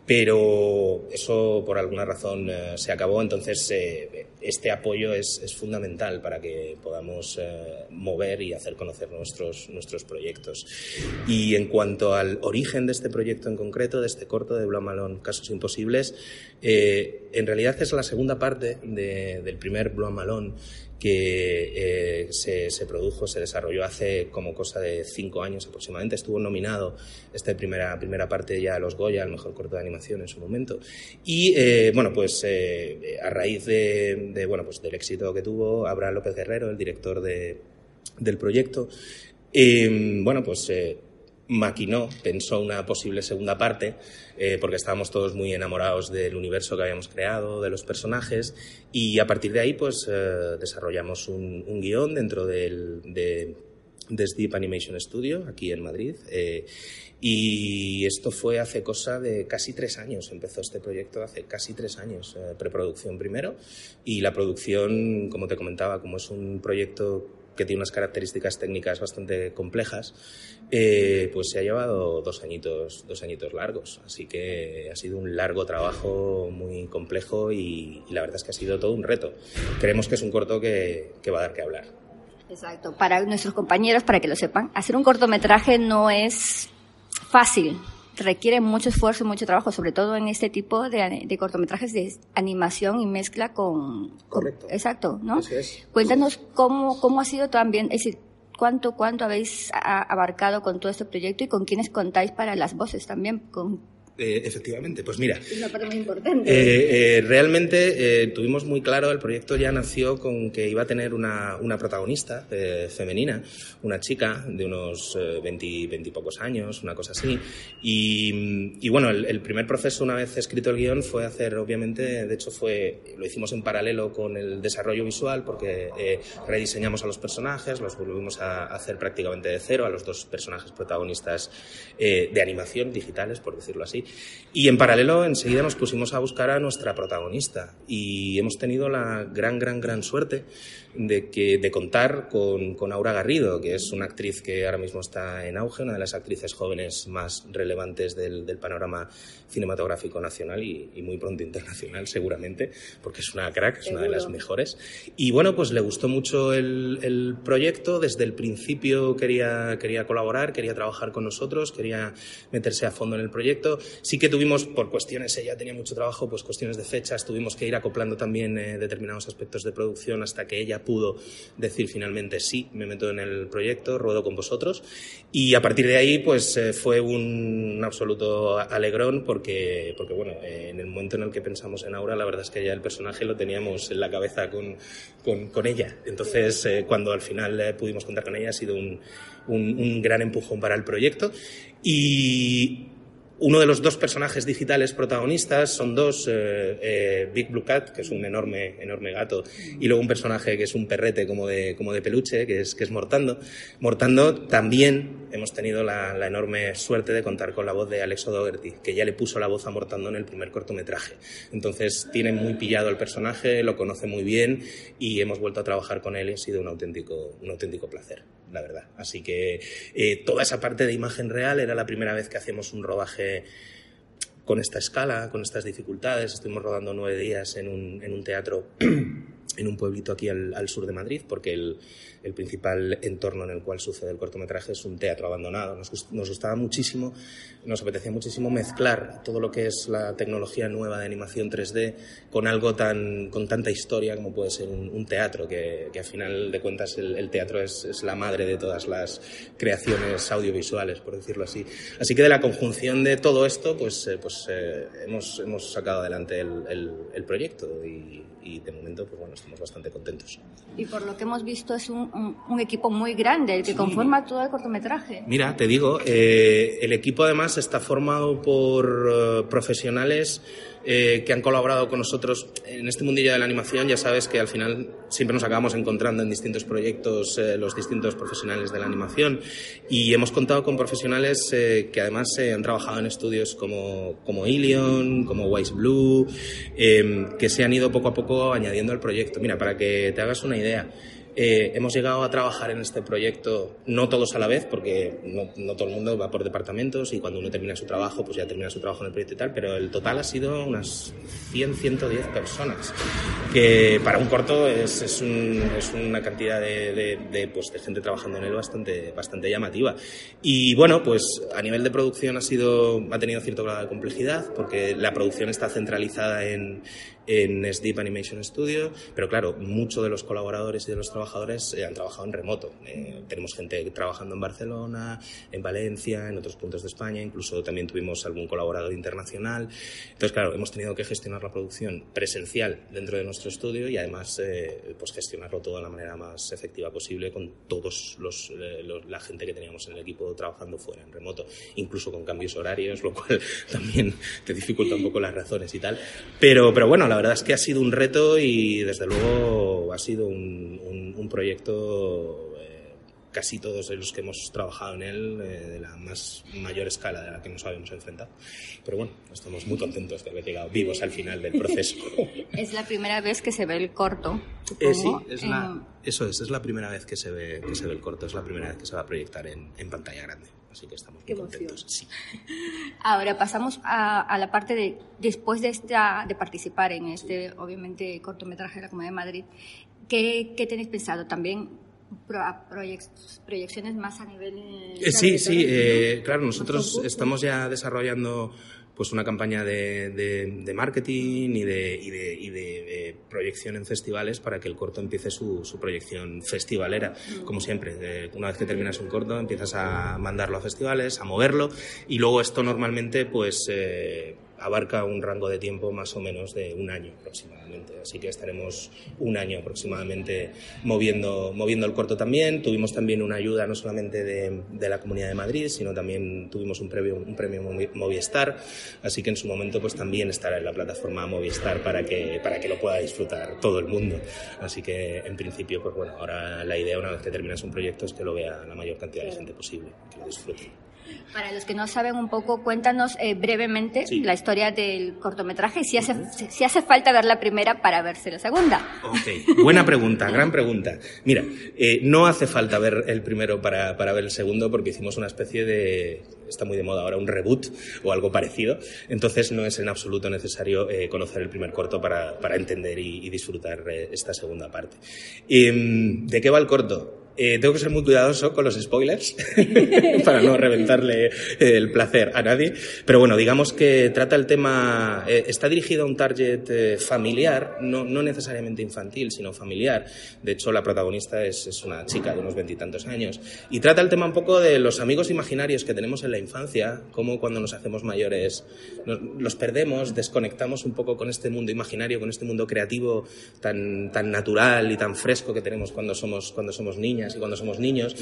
Pero eso por alguna razón eh, se acabó, entonces eh, este apoyo es, fundamental para que podamos eh, mover y hacer conocer nuestros, nuestros proyectos. Y en cuanto al origen de este proyecto en concreto, de este corto de Blue Malone, Casos Imposibles, eh, en realidad es la segunda parte de- del primer Blue Malone que eh, se, se produjo, se desarrolló hace como cosa de cinco años aproximadamente. Estuvo nominado esta primera, primera parte ya a los Goya, al mejor corto de animación en su momento. Y eh, bueno, pues eh, a raíz de, bueno, pues del éxito que tuvo, Abraham López Guerrero, el director de, del proyecto, bueno, pues maquinó, pensó una posible segunda parte, eh, porque estábamos todos muy enamorados del universo que habíamos creado, de los personajes, y a partir de ahí, pues eh, desarrollamos un, un guion dentro del, de, de Sleep Animation Studio, aquí en Madrid. eh, y esto fue hace cosa de casi tres años, empezó este proyecto hace casi tres años, preproducción primero, y la producción, como te comentaba, como es un proyecto que tiene unas características técnicas bastante complejas, eh, pues se ha llevado dos añitos, dos añitos largos. Así que ha sido un largo trabajo muy complejo y, y la verdad es que ha sido todo un reto. Creemos que es un corto que, que va a dar que hablar. Exacto. Para nuestros compañeros, para que lo sepan, hacer un cortometraje no es fácil. Requiere mucho esfuerzo y mucho trabajo, sobre todo en este tipo de, de cortometrajes de animación y mezcla con... Correcto. Exacto, ¿no? Eso es. Cuéntanos cómo, cómo ha sido también, es decir, cuánto, cuánto habéis abarcado con todo este proyecto y con quiénes contáis para las voces también, con Eh, efectivamente, pues mira, es una parte muy importante. Eh, eh, realmente eh, tuvimos muy claro, el proyecto ya nació con que iba a tener una, una protagonista femenina, una chica de unos eh, 20, 20 y pocos años, una cosa así. Y, y bueno, el, el primer proceso, una vez escrito el guion, fue hacer, obviamente, de hecho fue, lo hicimos en paralelo con el desarrollo visual, porque rediseñamos a los personajes, los volvimos a hacer prácticamente de cero, a los dos personajes protagonistas de animación, digitales, por decirlo así. Y en paralelo, enseguida nos pusimos a buscar a nuestra protagonista. Y hemos tenido la gran, gran, gran suerte de, que, de contar con, con Aura Garrido, que es una actriz que ahora mismo está en auge, una de las actrices jóvenes más relevantes del, del panorama cinematográfico nacional y, y muy pronto internacional, seguramente, porque es una crack, es una de las mejores. Y bueno, pues le gustó mucho el, el proyecto, desde el principio quería, quería colaborar, quería trabajar con nosotros, quería meterse a fondo en el proyecto. Sí que tuvimos, por cuestiones, ella tenía mucho trabajo, pues cuestiones de fechas, tuvimos que ir acoplando también eh, determinados aspectos de producción hasta que ella pudo decir finalmente sí, me meto en el proyecto, ruedo con vosotros. Y a partir de ahí, pues eh, fue un, absoluto alegrón porque, porque bueno, eh, en el momento en el que pensamos en Aura, la verdad es que ya el personaje lo teníamos en la cabeza con, con, con ella. Entonces, eh, cuando al final eh, pudimos contar con ella, ha sido un, un, un gran empujón para el proyecto. Y uno de los dos personajes digitales protagonistas son dos, eh, eh, Big Blue Cat, que es un enorme, enorme gato, y luego un personaje que es un perrete como de, como de peluche, que es, que es Mortando. Mortando también hemos tenido la, enorme suerte de contar con la voz de Alex O'Doherty, que ya le puso la voz a Mortando en el primer cortometraje. Entonces tiene muy pillado el personaje, lo conoce muy bien y hemos vuelto a trabajar con él y ha sido un auténtico, un auténtico placer, la verdad. Así que eh, toda esa parte de imagen real era la primera vez que hacíamos un rodaje con esta escala, con estas dificultades. Estuvimos rodando nueve días en un, en un teatro en un pueblito aquí al, al sur de Madrid, porque el, el, principal entorno en el cual sucede el cortometraje es un teatro abandonado. Nos, nos, gustaba muchísimo, nos apetecía muchísimo mezclar todo lo que es la tecnología nueva de animación 3D con algo tan, con tanta historia como puede ser un, un teatro, que, que, a final de cuentas el, teatro es, la madre de todas las creaciones audiovisuales, por decirlo así. Así que de la conjunción de todo esto, pues, eh, pues eh, hemos, hemos sacado adelante el, el, el proyecto y de momento, pues bueno, estamos bastante contentos. Y por lo que hemos visto es un, un, un equipo muy grande el que sí. conforma todo el cortometraje. Mira, te digo, eh, el equipo además está formado por uh, profesionales eh, que han colaborado con nosotros en este mundillo de la animación. Ya sabes que al final siempre nos acabamos encontrando en distintos proyectos eh, los distintos profesionales de la animación y hemos contado con profesionales eh, que además han trabajado en estudios como, como Ilion, como Wise Blue, que se han ido poco a poco añadiendo al proyecto. Mira, para que te hagas una idea, eh, hemos llegado a trabajar en este proyecto, no todos a la vez, porque no, todo el mundo va por departamentos y cuando uno termina su trabajo, pues ya termina su trabajo en el proyecto y tal, pero el total ha sido unas 100, 110 personas, que para un corto es, es una cantidad de, de, de, pues, de gente trabajando en él bastante, bastante llamativa. Y bueno, pues a nivel de producción ha, sido, ha tenido cierto grado de complejidad, porque la producción está centralizada en, en Sleep Animation Studio, pero claro, muchos de los colaboradores y de los trabajadores eh, han trabajado en remoto. Eh, tenemos gente trabajando en Barcelona, en Valencia, en otros puntos de España, incluso también tuvimos algún colaborador internacional. Entonces, claro, hemos tenido que gestionar la producción presencial dentro de nuestro estudio y además eh, pues gestionarlo todo de la manera más efectiva posible con todos los, eh, los, la gente que teníamos en el equipo trabajando fuera en remoto, incluso con cambios horarios, lo cual también te dificulta un poco las razones y tal. Pero, pero bueno, la verdad es que ha sido un reto y desde luego ha sido un, un, un proyecto eh, casi todos los que hemos trabajado en él eh, de la más mayor escala de la que nos habíamos enfrentado. Pero bueno, estamos muy contentos de haber llegado vivos al final del proceso. es la primera vez que se ve el corto. Eh, sí, es la, eso es, es la primera vez que se, ve, que se ve el corto, es la primera vez que se va a proyectar en, en pantalla grande así que estamos muy contentos. Sí. Ahora pasamos a, a, la parte de después de esta de participar en este obviamente cortometraje de la Comunidad de Madrid. ¿Qué, qué tenéis pensado también? Pro, proyec proyecciones más a nivel eh, sí sí eh, claro nosotros estamos ya desarrollando pues una campaña de, de, de marketing y, de, y, de, y de, proyección en festivales para que el corto empiece su, su proyección festivalera. Como siempre, eh, una vez que terminas un corto empiezas a mandarlo a festivales, a moverlo y luego esto normalmente pues eh, abarca un rango de tiempo más o menos de un año aproximadamente. Así que estaremos un año aproximadamente moviendo, moviendo el corto también. Tuvimos también una ayuda no solamente de, de la Comunidad de Madrid, sino también tuvimos un premio, un premio Movistar. Así que en su momento pues también estará en la plataforma Movistar para que, para que lo pueda disfrutar todo el mundo. Así que en principio, pues bueno, ahora la idea una vez que terminas un proyecto es que lo vea la mayor cantidad de gente posible, que lo disfrute. Para los que no saben un poco, cuéntanos eh, brevemente sí. la historia del cortometraje y si hace, si hace falta ver la primera para verse la segunda. Ok, buena pregunta, gran pregunta. Mira, eh, no hace falta ver el primero para, para ver el segundo porque hicimos una especie de, está muy de moda ahora, un reboot o algo parecido. Entonces no es en absoluto necesario eh, conocer el primer corto para, para entender y, y disfrutar eh, esta segunda parte. ¿De qué va el corto? Eh, tengo que ser muy cuidadoso con los spoilers para no reventarle el placer a nadie. Pero bueno, digamos que trata el tema, eh, está dirigido a un target eh, familiar, no, no, necesariamente infantil, sino familiar. De hecho, la protagonista es, es una chica de unos veintitantos años. Y trata el tema un poco de los amigos imaginarios que tenemos en la infancia, cómo cuando nos hacemos mayores nos, los perdemos, desconectamos un poco con este mundo imaginario, con este mundo creativo tan, tan natural y tan fresco que tenemos cuando somos, cuando somos niñas y cuando somos niños.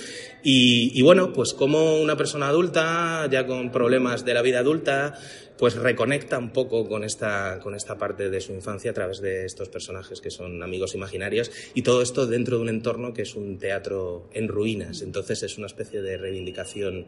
Y, bueno, pues como una persona adulta, ya con problemas de la vida adulta, pues reconecta un poco con esta, con esta parte de su infancia a través de estos personajes que son amigos imaginarios y todo esto dentro de un entorno que es un teatro en ruinas. Entonces es una especie de reivindicación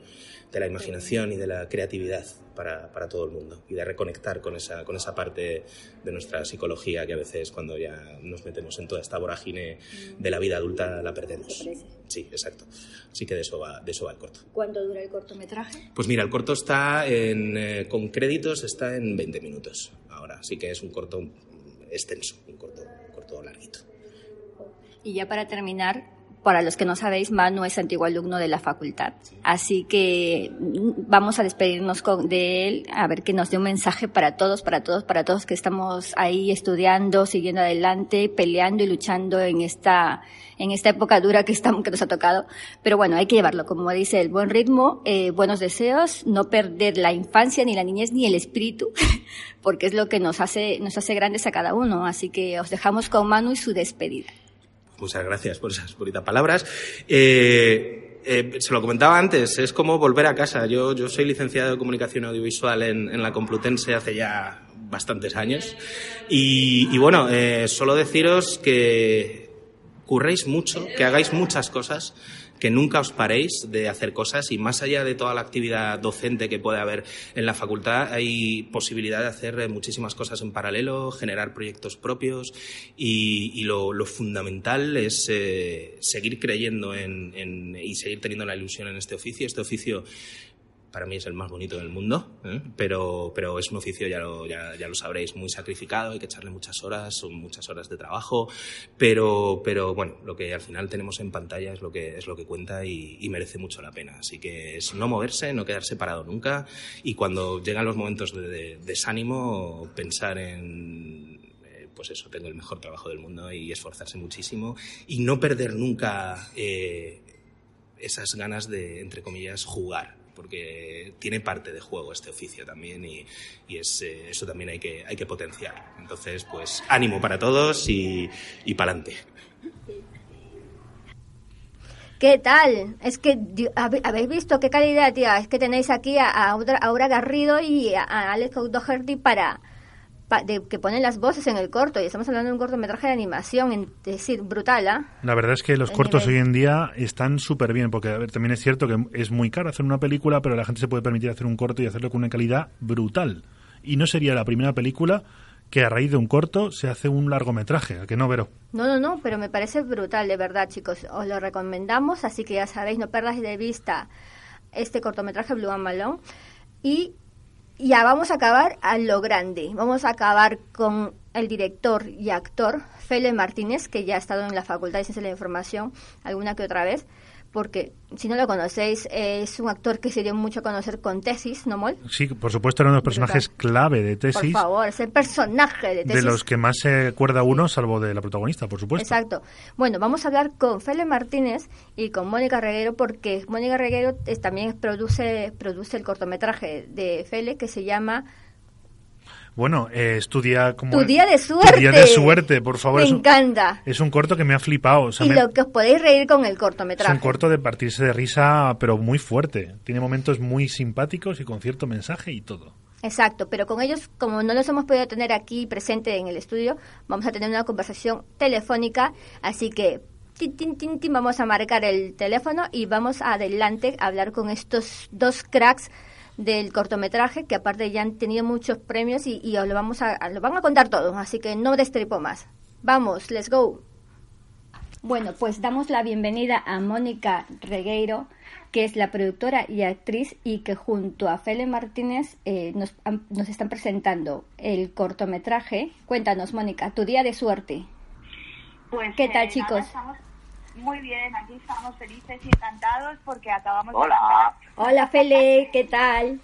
de la imaginación y de la creatividad para, para todo el mundo y de reconectar con esa, con esa parte de nuestra psicología que a veces cuando ya nos metemos en toda esta vorágine de la vida adulta la perdemos. Sí, exacto. Así que de eso va, de eso va el corto. ¿Cuánto dura el cortometraje? Pues mira, el corto está en, eh, con créditos está en 20 minutos ahora, así que es un corto extenso, un corto, un corto larguito. Y ya para terminar, para los que no sabéis, Manu es antiguo alumno de la facultad. Así que vamos a despedirnos con, de él, a ver que nos dé un mensaje para todos, para todos, para todos que estamos ahí estudiando, siguiendo adelante, peleando y luchando en esta, en esta época dura que, estamos, que nos ha tocado. Pero bueno, hay que llevarlo, como dice, el buen ritmo, eh, buenos deseos, no perder la infancia, ni la niñez, ni el espíritu, porque es lo que nos hace, nos hace grandes a cada uno. Así que os dejamos con Manu y su despedida. Muchas gracias por esas bonitas palabras. Eh, eh, se lo comentaba antes, es como volver a casa. Yo, soy licenciado de comunicación audiovisual en, en la Complutense hace ya bastantes años. Y, y bueno, eh, solo deciros que curréis mucho, que hagáis muchas cosas, que nunca os paréis de hacer cosas y más allá de toda la actividad docente que puede haber en la facultad, hay posibilidad de hacer muchísimas cosas en paralelo, generar proyectos propios y, lo, fundamental es eh, seguir creyendo en, en, y seguir teniendo la ilusión en este oficio. Este oficio para mí es el más bonito del mundo, ¿eh? pero, pero es un oficio, ya lo, ya, ya, lo sabréis, muy sacrificado, hay que echarle muchas horas, son muchas horas de trabajo, pero, pero bueno, lo que al final tenemos en pantalla es lo que, es lo que cuenta y, y merece mucho la pena. Así que es no moverse, no quedarse parado nunca y cuando llegan los momentos de, de desánimo, pensar en pues eso, tengo el mejor trabajo del mundo y esforzarse muchísimo y no perder nunca eh, esas ganas de, entre comillas, jugar porque tiene parte de juego este oficio también y, y es, eh, eso también hay que, hay que potenciar. Entonces, pues ánimo para todos y, y para adelante. ¿Qué tal? Es que habéis visto qué calidad, tía. Es que tenéis aquí a, a Aura Garrido y a, Alex Doherty para, de, que ponen las voces en el corto y estamos hablando de un cortometraje de animación, en, es decir, brutal. ¿eh? La verdad es que los El cortos nivel. hoy en día están súper bien, porque a ver, también es cierto que es muy caro hacer una película, pero la gente se puede permitir hacer un corto y hacerlo con una calidad brutal. Y no sería la primera película que a raíz de un corto se hace un largometraje, ¿a que no, Vero? No, no, no, pero me parece brutal, de verdad, chicos. Os lo recomendamos, así que ya sabéis, no perdáis de vista este cortometraje Blue and Malone. Y ya vamos a acabar a lo grande. Vamos a acabar con el director y actor Fele Martínez, que ya ha estado en la Facultad de Ciencias de la Información alguna que otra vez, porque si no lo conocéis, es un actor que se dio mucho a conocer con Tesis, ¿no, Mol? Sí, por supuesto, era uno de los personajes clave de Tesis, Por favor, es el personaje de Tesis. de los que más se acuerda uno, salvo de la protagonista, por supuesto. Exacto. Bueno, vamos a hablar con Fele Martínez y con Mónica Reguero porque Mónica Reguero es- también produce, produce el cortometraje de Fele que se llama Bueno, eh, estudia como... Tu día de suerte. Tu día de suerte, por favor. Me es un, encanta. es un corto que me ha flipado. o sea, y me- lo que os podéis reír con el es cortometraje. un corto de partirse de risa, pero muy fuerte. Tiene momentos muy simpáticos y con cierto mensaje y todo. Exacto, pero con ellos, como no los hemos podido tener aquí presente en el estudio, vamos a tener una conversación telefónica, así que tin, tin, tin, tin, vamos a marcar el teléfono y vamos adelante a hablar con estos dos cracks del cortometraje que aparte ya han tenido muchos premios y, y os lo vamos a, a- lo van a contar todo, así que no destripo más. Vamos, let's go. Bueno, pues damos la bienvenida a Mónica Regueiro, que es la productora y actriz y que junto a Fele Martínez eh, nos, han- nos están presentando el cortometraje. Cuéntanos, Mónica, tu día de suerte. Pues, ¿Qué tal, eh, chicos? nada, estamos- Muy bien, aquí estamos felices y encantados porque acabamos de Hola. Hola, Fele, ¿qué tal?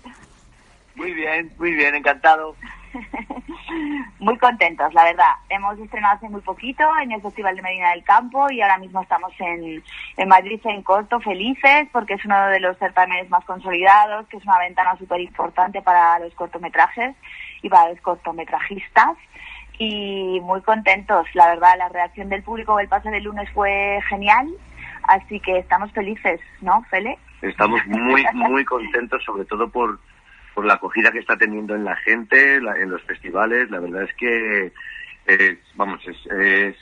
Muy bien, muy bien, encantado. Muy contentos, la verdad. Hemos estrenado hace muy poquito en el Festival de Medina del Campo y ahora mismo estamos en, en Madrid en corto, felices, porque es uno de los certámenes más consolidados, que es una ventana súper importante para los cortometrajes y para los cortometrajistas. Y muy contentos, la verdad, la reacción del público el pase del lunes fue genial, así que estamos felices, ¿no, Fele? Estamos muy, muy contentos, sobre todo por, por la acogida que está teniendo en la gente, la- en los festivales. La verdad es que, es, vamos, es, es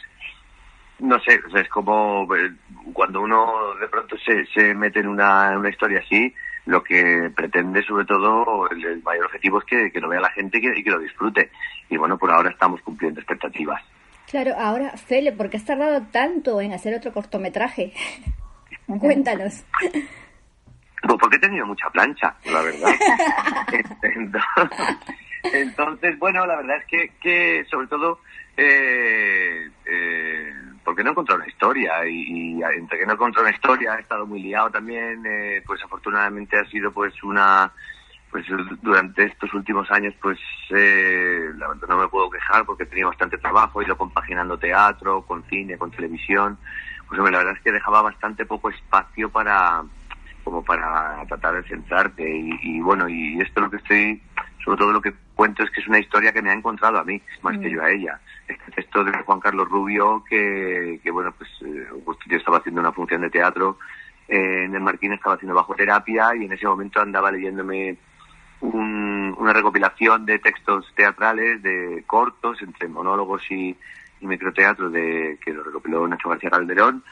no sé, es como eh, cuando uno de pronto se, se mete en una, en una historia así, lo que pretende sobre todo, el, el mayor objetivo es que, que lo vea la gente y que, y que lo disfrute. Y bueno, por ahora estamos cumpliendo expectativas. Claro, ahora, Fele, ¿por qué has tardado tanto en hacer otro cortometraje? Cuéntanos. Pues porque he tenido mucha plancha, la verdad. Entonces, entonces, bueno, la verdad es que, que sobre todo, eh, eh, porque no encontrado una historia y, y entre que no encontrado una historia he estado muy liado también, eh, pues afortunadamente ha sido pues una, pues durante estos últimos años pues eh, no me puedo quejar porque he tenido bastante trabajo, he ido compaginando teatro, con cine, con televisión, pues la verdad es que dejaba bastante poco espacio para como para tratar de centrarte y, y bueno y esto lo que estoy sobre todo lo que cuento es que es una historia que me ha encontrado a mí más que Mm. yo a ella este texto de Juan Carlos Rubio que, que bueno pues eh, yo estaba haciendo una función de teatro eh, en el Marquín estaba haciendo bajo terapia y en ese momento andaba leyéndome un- una recopilación de textos teatrales de cortos entre monólogos y, y microteatro de que lo recopiló Nacho García Calderón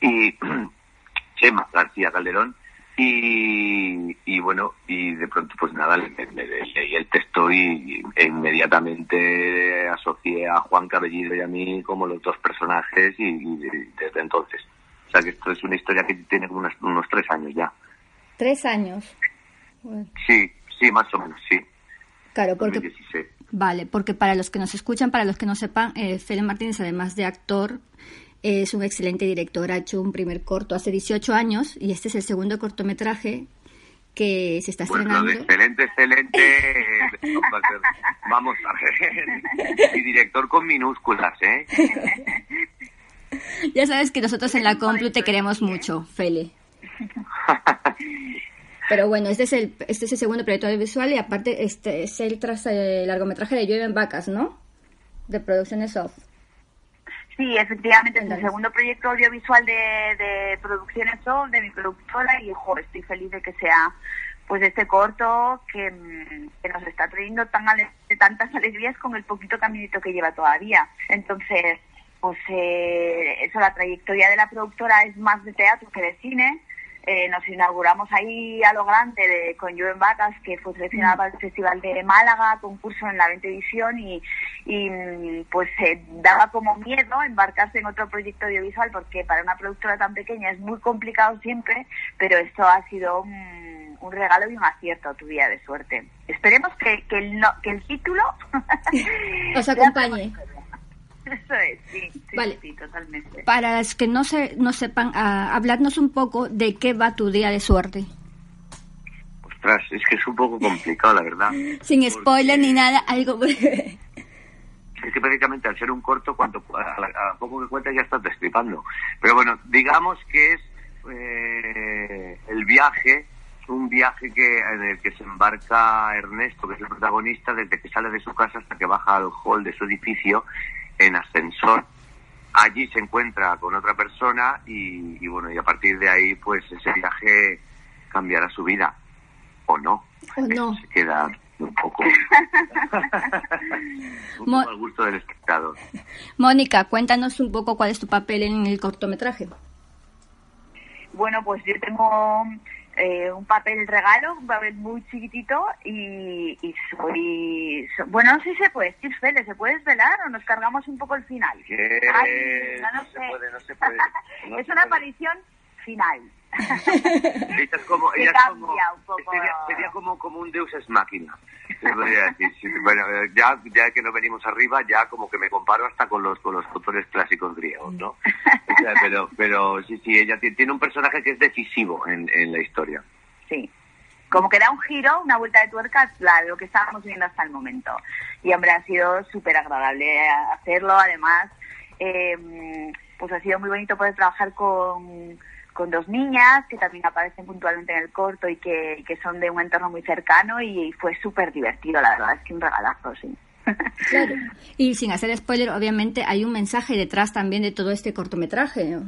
y Chema García Calderón y, y bueno y de pronto pues nada le- le- le- leí el texto y, e inmediatamente asocié a Juan Cabellido y a mí como los dos personajes y, y de- desde entonces o sea que esto es una historia que tiene como unos, unos tres años ya Tres años. sí sí más o menos sí Claro, porque 2016. Vale, porque para los que nos escuchan, para los que no sepan, eh, Fele Martínez, además de actor, es un excelente director. Ha hecho un primer corto hace 18 años y este es el segundo cortometraje que se está estrenando. excelente, excelente, eh, vamos a ver, y director con minúsculas, ¿eh? Ya sabes que nosotros en la Complu te queremos mucho, Fele. Pero bueno, este es el, este es el segundo proyecto audiovisual y aparte este es el tras el largometraje de Llueven Vacas, ¿no? De Producciones Off. Sí, efectivamente, es el segundo proyecto audiovisual de, de Producciones Sol, de mi productora, y jo, estoy feliz de que sea pues este corto que, mm, que nos está trayendo tan ale- tantas alegrías con el poquito caminito que lleva todavía. Entonces, pues eh, eso, la trayectoria de la productora es más de teatro que de cine. Eh, nos inauguramos ahí a lo grande de, con Joven Vacas, que fue seleccionada para el Festival de Málaga, concurso en la 20 edición y, y mm, pues eh, daba como miedo embarcarse en otro proyecto audiovisual porque para una productora tan pequeña es muy complicado siempre, pero esto ha sido un, un regalo y un acierto tu día de suerte. Esperemos que, que, el, no- que el título Os acompañe. Eso es, sí, sí, Vale. sí, totalmente. Para los que no, se, no sepan, ah, habladnos un poco de qué va tu día de suerte. Ostras, es que es un poco complicado, la verdad. Sin spoiler ni nada, algo breve. Es que prácticamente al ser un corto, cuanto a, la- a poco que cuentas ya estás destripando. Pero bueno, digamos que es eh, el viaje, un viaje que en el que se embarca Ernesto, que es el protagonista, desde que sale de su casa hasta que baja al hall de su edificio en ascensor. Allí se encuentra con otra persona y, y bueno, y a partir de ahí, pues ese viaje cambiará su vida. O no. ¿O no? Se queda un poco, un Mo- poco al gusto del espectador. Mónica, cuéntanos un poco cuál es tu papel en el cortometraje. Bueno, pues yo tengo eh, un papel regalo, un papel muy chiquitito y, y soy... so- bueno, si se puede Fele, ¿se puede desvelar o nos cargamos un poco el final? Ay, no se sé. puede, no se puede. no es se una puede. aparición final. Ella es como, ella es como un poco. sería, sería como, como un Deus es máquina. bueno, ya, ya que no venimos arriba, ya como que me comparo hasta con los con los autores clásicos griegos, ¿no? Pero, pero sí, sí, ella ti- tiene un personaje que es decisivo en, en la historia. Sí. Como que da un giro, una vuelta de tuerca a lo que estábamos viendo hasta el momento. Y hombre, ha sido súper agradable hacerlo. Además, eh, pues ha sido muy bonito poder trabajar con, con dos niñas que también aparecen puntualmente en el corto y que, y que son de un entorno muy cercano y, fue súper divertido, la verdad, es que un regalazo, sí. Claro. Y sin hacer spoiler, obviamente hay un mensaje detrás también de todo este cortometraje. ¿no?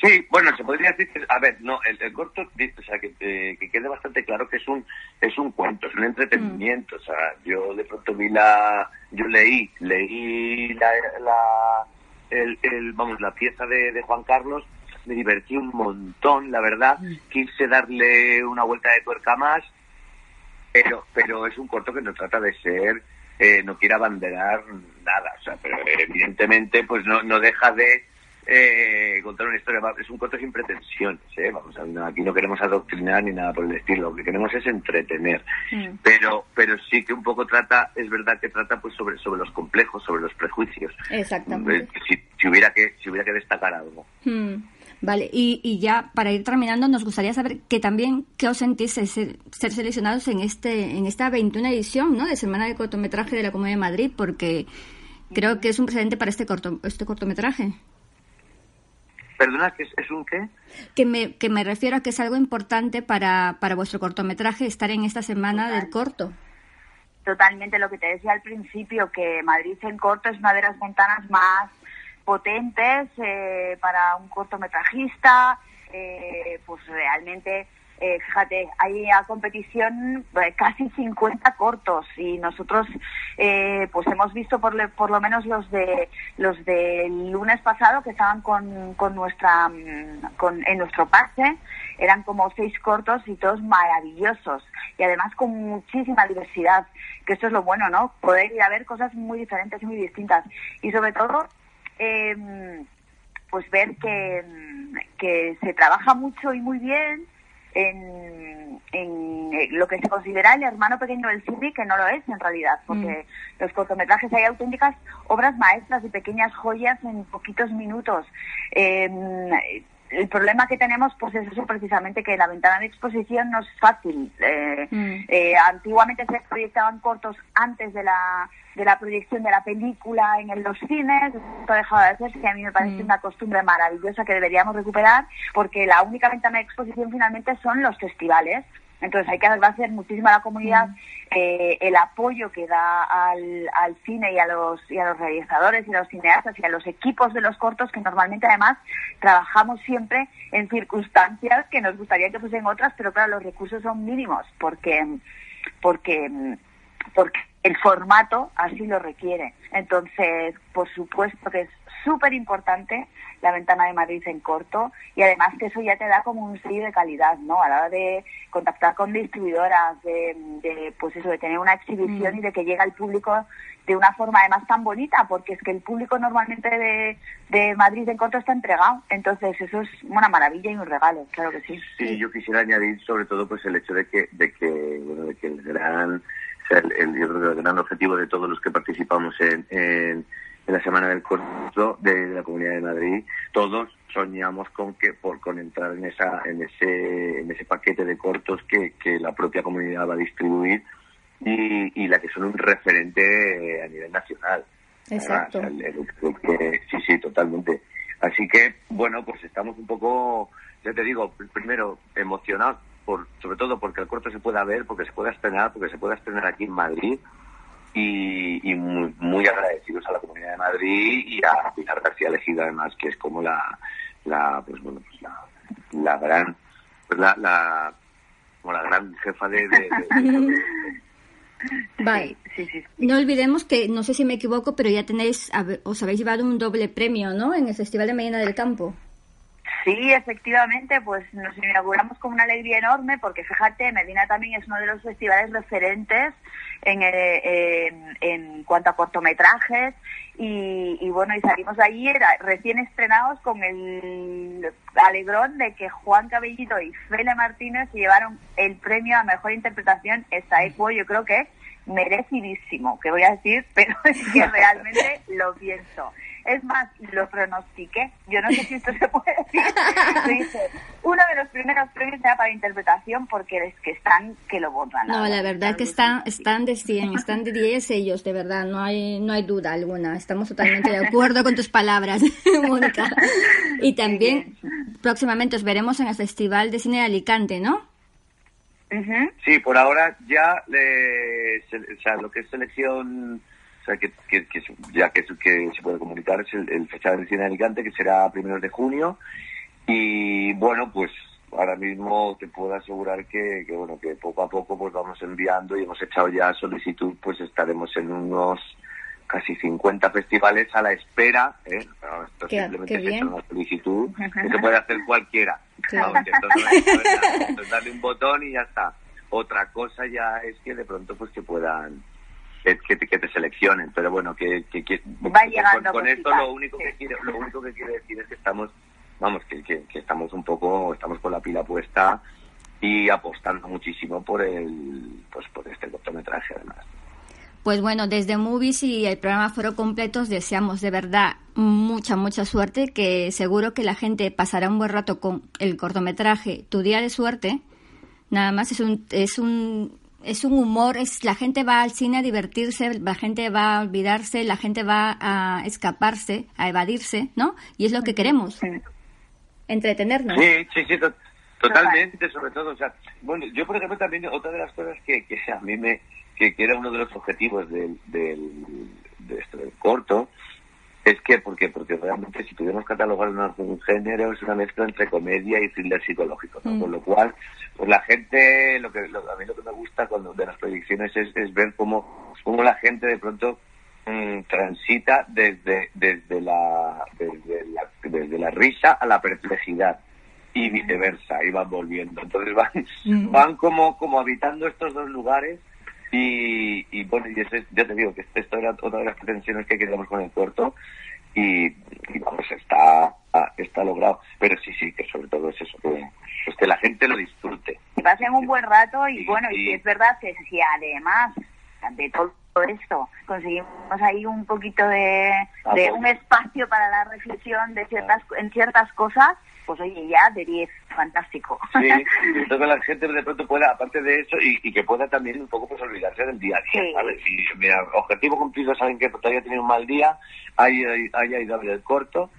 Sí, bueno, se podría decir que, a ver, no, el, el corto, o sea, que, eh, que quede bastante claro que es un es un cuento, es un entretenimiento, o sea, yo de pronto vi la, yo leí, leí la, la el, el, vamos, la pieza de, de Juan Carlos, me divertí un montón, la verdad, quise darle una vuelta de tuerca más, pero, pero es un corto que no trata de ser, eh, no quiere abanderar nada, o sea, pero evidentemente, pues no, no deja de eh, contar una historia. Es un corto sin pretensiones, ¿eh? Vamos, aquí no queremos adoctrinar ni nada por el estilo. Lo que queremos es entretener. Pero, pero sí que un poco trata, es verdad que trata pues sobre, sobre los complejos, sobre los prejuicios. Exactamente. Eh, Si, si hubiera que, si hubiera que destacar algo. Hmm, Vale, y, y ya para ir terminando, nos gustaría saber que también qué os sentís ser, ser seleccionados en este en esta 21 edición ¿no? de Semana de Cortometraje de la Comunidad de Madrid, porque creo que es un precedente para este corto este cortometraje. Perdona, ¿que es, es un qué? Que me, que me refiero a que es algo importante para, para vuestro cortometraje estar en esta semana del corto. totalmente lo que te decía al principio, que Madrid en corto es una de las montanas más potentes eh, para un cortometrajista. eh, pues realmente, eh, fíjate, hay a competición eh, casi 50 cortos y nosotros eh, pues hemos visto por, le- por lo menos los de los del lunes pasado que estaban con, con nuestra mm, con, en nuestro pase eran como seis cortos y todos maravillosos y además con muchísima diversidad que esto es lo bueno no poder ir a ver cosas muy diferentes y muy distintas y sobre todo eh, pues ver que, que se trabaja mucho y muy bien en, en eh, lo que se considera el hermano pequeño del cine, que no lo es en realidad, porque los cortometrajes hay auténticas obras maestras y pequeñas joyas en poquitos minutos. Eh, el problema que tenemos pues es eso precisamente que la ventana de exposición no es fácil. Eh, eh, antiguamente se proyectaban cortos antes de la de la proyección de la película en los cines, esto ha dejado de hacerse y a mí me parece una costumbre maravillosa que deberíamos recuperar porque la única ventana de exposición finalmente son los festivales. Entonces hay que agradecer muchísimo a la comunidad eh, el apoyo que da al, al cine y a los y a los realizadores y a los cineastas y a los equipos de los cortos que normalmente además trabajamos siempre en circunstancias que nos gustaría que fuesen otras, pero claro, los recursos son mínimos porque porque porque el formato así lo requiere. Entonces, por supuesto que es súper importante la ventana de Madrid en corto y además que eso ya te da como un sello de calidad, ¿no? A la hora de contactar con distribuidoras, de, de, pues eso, de tener una exhibición y de que llega al público de una forma además tan bonita, porque es que el público normalmente de, de Madrid en corto está entregado. Entonces, eso es una maravilla y un regalo, claro que sí. Sí, yo quisiera añadir sobre todo pues el hecho de que, de que, bueno, de que el gran, o sea, el, el- yo creo que el gran objetivo de todos los que participamos en, en, en la Semana del Corto de, la Comunidad de Madrid, todos soñamos con que por con entrar en esa en ese en ese paquete de cortos que, que la propia comunidad va a distribuir y, y la que son un referente eh, a nivel nacional. Exacto. El- el- sí, sí, totalmente. Así que, bueno, pues estamos un poco, ya te digo, pr- primero emocionados, por, sobre todo porque el corto se pueda ver, porque se pueda estrenar, porque se pueda estrenar aquí en Madrid y, y muy, muy agradecidos a la Comunidad de Madrid y a Pilar García Elegida, además, que es como la, la pues bueno, pues la, la gran, pues la, la, como la gran jefa de- de- de Vale. No olvidemos que, no sé si me equivoco, pero ya tenéis, os habéis llevado un doble premio, ¿no? En el Festival de Medina del Campo. Sí, efectivamente, pues nos inauguramos con una alegría enorme porque fíjate, Medina también es uno de los festivales referentes en, eh, en, en cuanto a cortometrajes y, y bueno, y salimos de allí era- recién estrenados con el alegrón de que Juan Cabellito y Fele Martínez se llevaron el premio a Mejor Interpretación esta Equo, yo creo que merecidísimo, que voy a decir, pero es que realmente lo pienso. Es más, lo pronostiqué. Yo no sé si esto se puede decir. Uno de los primeros premios era para interpretación porque es que están que lo votan. No, la verdad es que están, están de 100, están de 10 ellos, de verdad, no hay, no hay duda alguna. Estamos totalmente de acuerdo con tus palabras, Mónica. Y también próximamente os veremos en el Festival de Cine de Alicante, ¿no? Sí, por ahora ya le- se- o sea, lo que es selección, sea, que, que- que ya que, que se puede comunicar es el, el Festival de Cine de Alicante, que será a primeros de junio. Y bueno, pues ahora mismo te puedo asegurar que, que, bueno, que poco a poco pues vamos enviando y hemos echado ya solicitud, pues estaremos en unos casi 50 festivales a la espera, ¿eh? No, esto Qué- simplemente qué es una solicitud que se puede hacer cualquiera. Claro. Vamos, que esto no es- no es nada, esto es darle un botón y ya está. Otra cosa ya es que de pronto pues que puedan que, que te, que te seleccionen, pero bueno, que, que, Va con- con, esto lo único que quiere, lo único que quiere decir es que estamos, vamos, que, que, que estamos un poco, estamos con la pila puesta y apostando muchísimo por el, pues por este cortometraje además. Pues bueno, desde Movies y el programa Foro Completos deseamos de verdad mucha, mucha suerte, que seguro que la gente pasará un buen rato con el cortometraje Tu Día de Suerte. Nada más es un, es un, es un humor, es, la gente va al cine a divertirse, la gente va a olvidarse, la gente va a escaparse, a evadirse, ¿no? Y es lo que queremos. Entretenernos. Sí, sí, sí, to- totalmente, sobre todo. O sea, bueno, yo, por ejemplo, también otra de las cosas que, que a mí me. que, que era uno de los objetivos del, del, de esto del corto, es que, porque porque realmente si pudiéramos catalogar un género, es una mezcla entre comedia y thriller psicológico, ¿no? Mm. Con lo cual, pues la gente, lo que lo- a mí lo que me gusta cuando de las proyecciones es, es ver cómo, cómo la gente de pronto mm, transita desde desde la, desde la desde la risa a la perplejidad y viceversa y van volviendo entonces van Mm. van como como habitando estos dos lugares y, y bueno y ese- ya te digo que esto era otra de las pretensiones que queríamos con el corto y, y vamos está está logrado. Pero sí sí que sobre todo es eso que, pues que la gente lo disfrute. Que pasen un buen rato y bueno, y sí. es verdad que si además de todo esto conseguimos ahí un poquito de, de un espacio para la reflexión de ciertas en ciertas cosas, pues oye, ya de 10, fantástico. Sí, entonces que la gente de pronto pueda, aparte de eso, y, y que pueda también un poco pues olvidarse del día a día, Sí. ¿sabes? Y mira, objetivo cumplido alguien que todavía tenido un mal día, haya, haya ido a ver el corto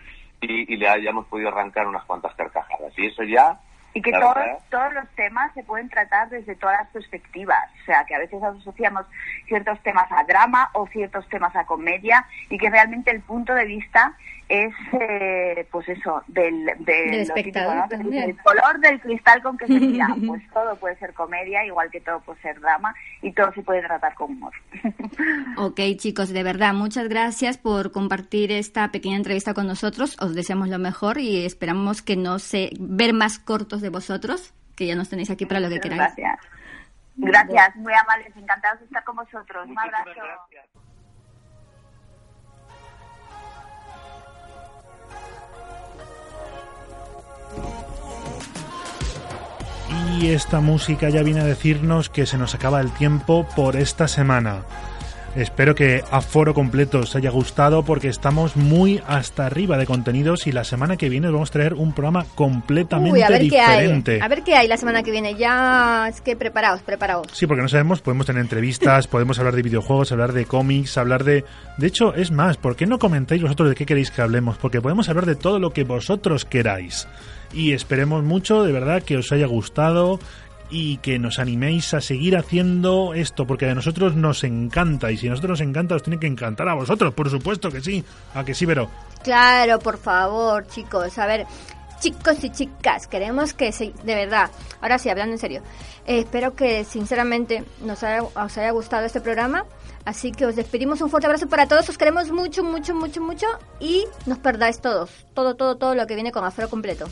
y, y le hayamos podido arrancar unas cuantas carcajadas. Y eso ya, Y que todos, todos los temas se pueden tratar desde todas las perspectivas. O sea, que a veces asociamos ciertos temas a drama o ciertos temas a comedia y que realmente el punto de vista es, eh, pues eso, del, del, espectador típico, ¿no? también. Del color del cristal con que se mira. Pues todo puede ser comedia, igual que todo puede ser drama y todo se puede tratar con humor. Ok, chicos, de verdad, muchas gracias por compartir esta pequeña entrevista con nosotros. Os deseamos lo mejor y esperamos que no se ver más cortos de vosotros, que ya nos tenéis aquí para lo que queráis. Gracias. Gracias, muy amables, encantados de estar con vosotros. Un abrazo. Y esta música ya viene a decirnos que se nos acaba el tiempo por esta semana. Espero que a foro completo os haya gustado porque estamos muy hasta arriba de contenidos y la semana que viene os vamos a traer un programa completamente Uy, a ver qué hay. diferente. A ver qué hay la semana que viene. Ya es que preparaos, preparaos. Sí, porque no sabemos, podemos tener entrevistas, podemos hablar de videojuegos, hablar de cómics, hablar de... De hecho, es más, ¿por qué no comentáis vosotros de qué queréis que hablemos? Porque podemos hablar de todo lo que vosotros queráis. Y esperemos mucho, de verdad, que os haya gustado y que nos animéis a seguir haciendo esto, porque a nosotros nos encanta, y si a nosotros nos encanta, os tiene que encantar a vosotros, por supuesto que sí. ¿A que sí, pero Claro, por favor, chicos. A ver, chicos y chicas, queremos que se, de verdad, ahora sí, hablando en serio, eh, espero que sinceramente nos haya, os haya gustado este programa. Así que os despedimos un fuerte abrazo para todos, os queremos mucho, mucho, mucho, mucho y nos perdáis todos, todo, todo, todo lo que viene con Afro completo.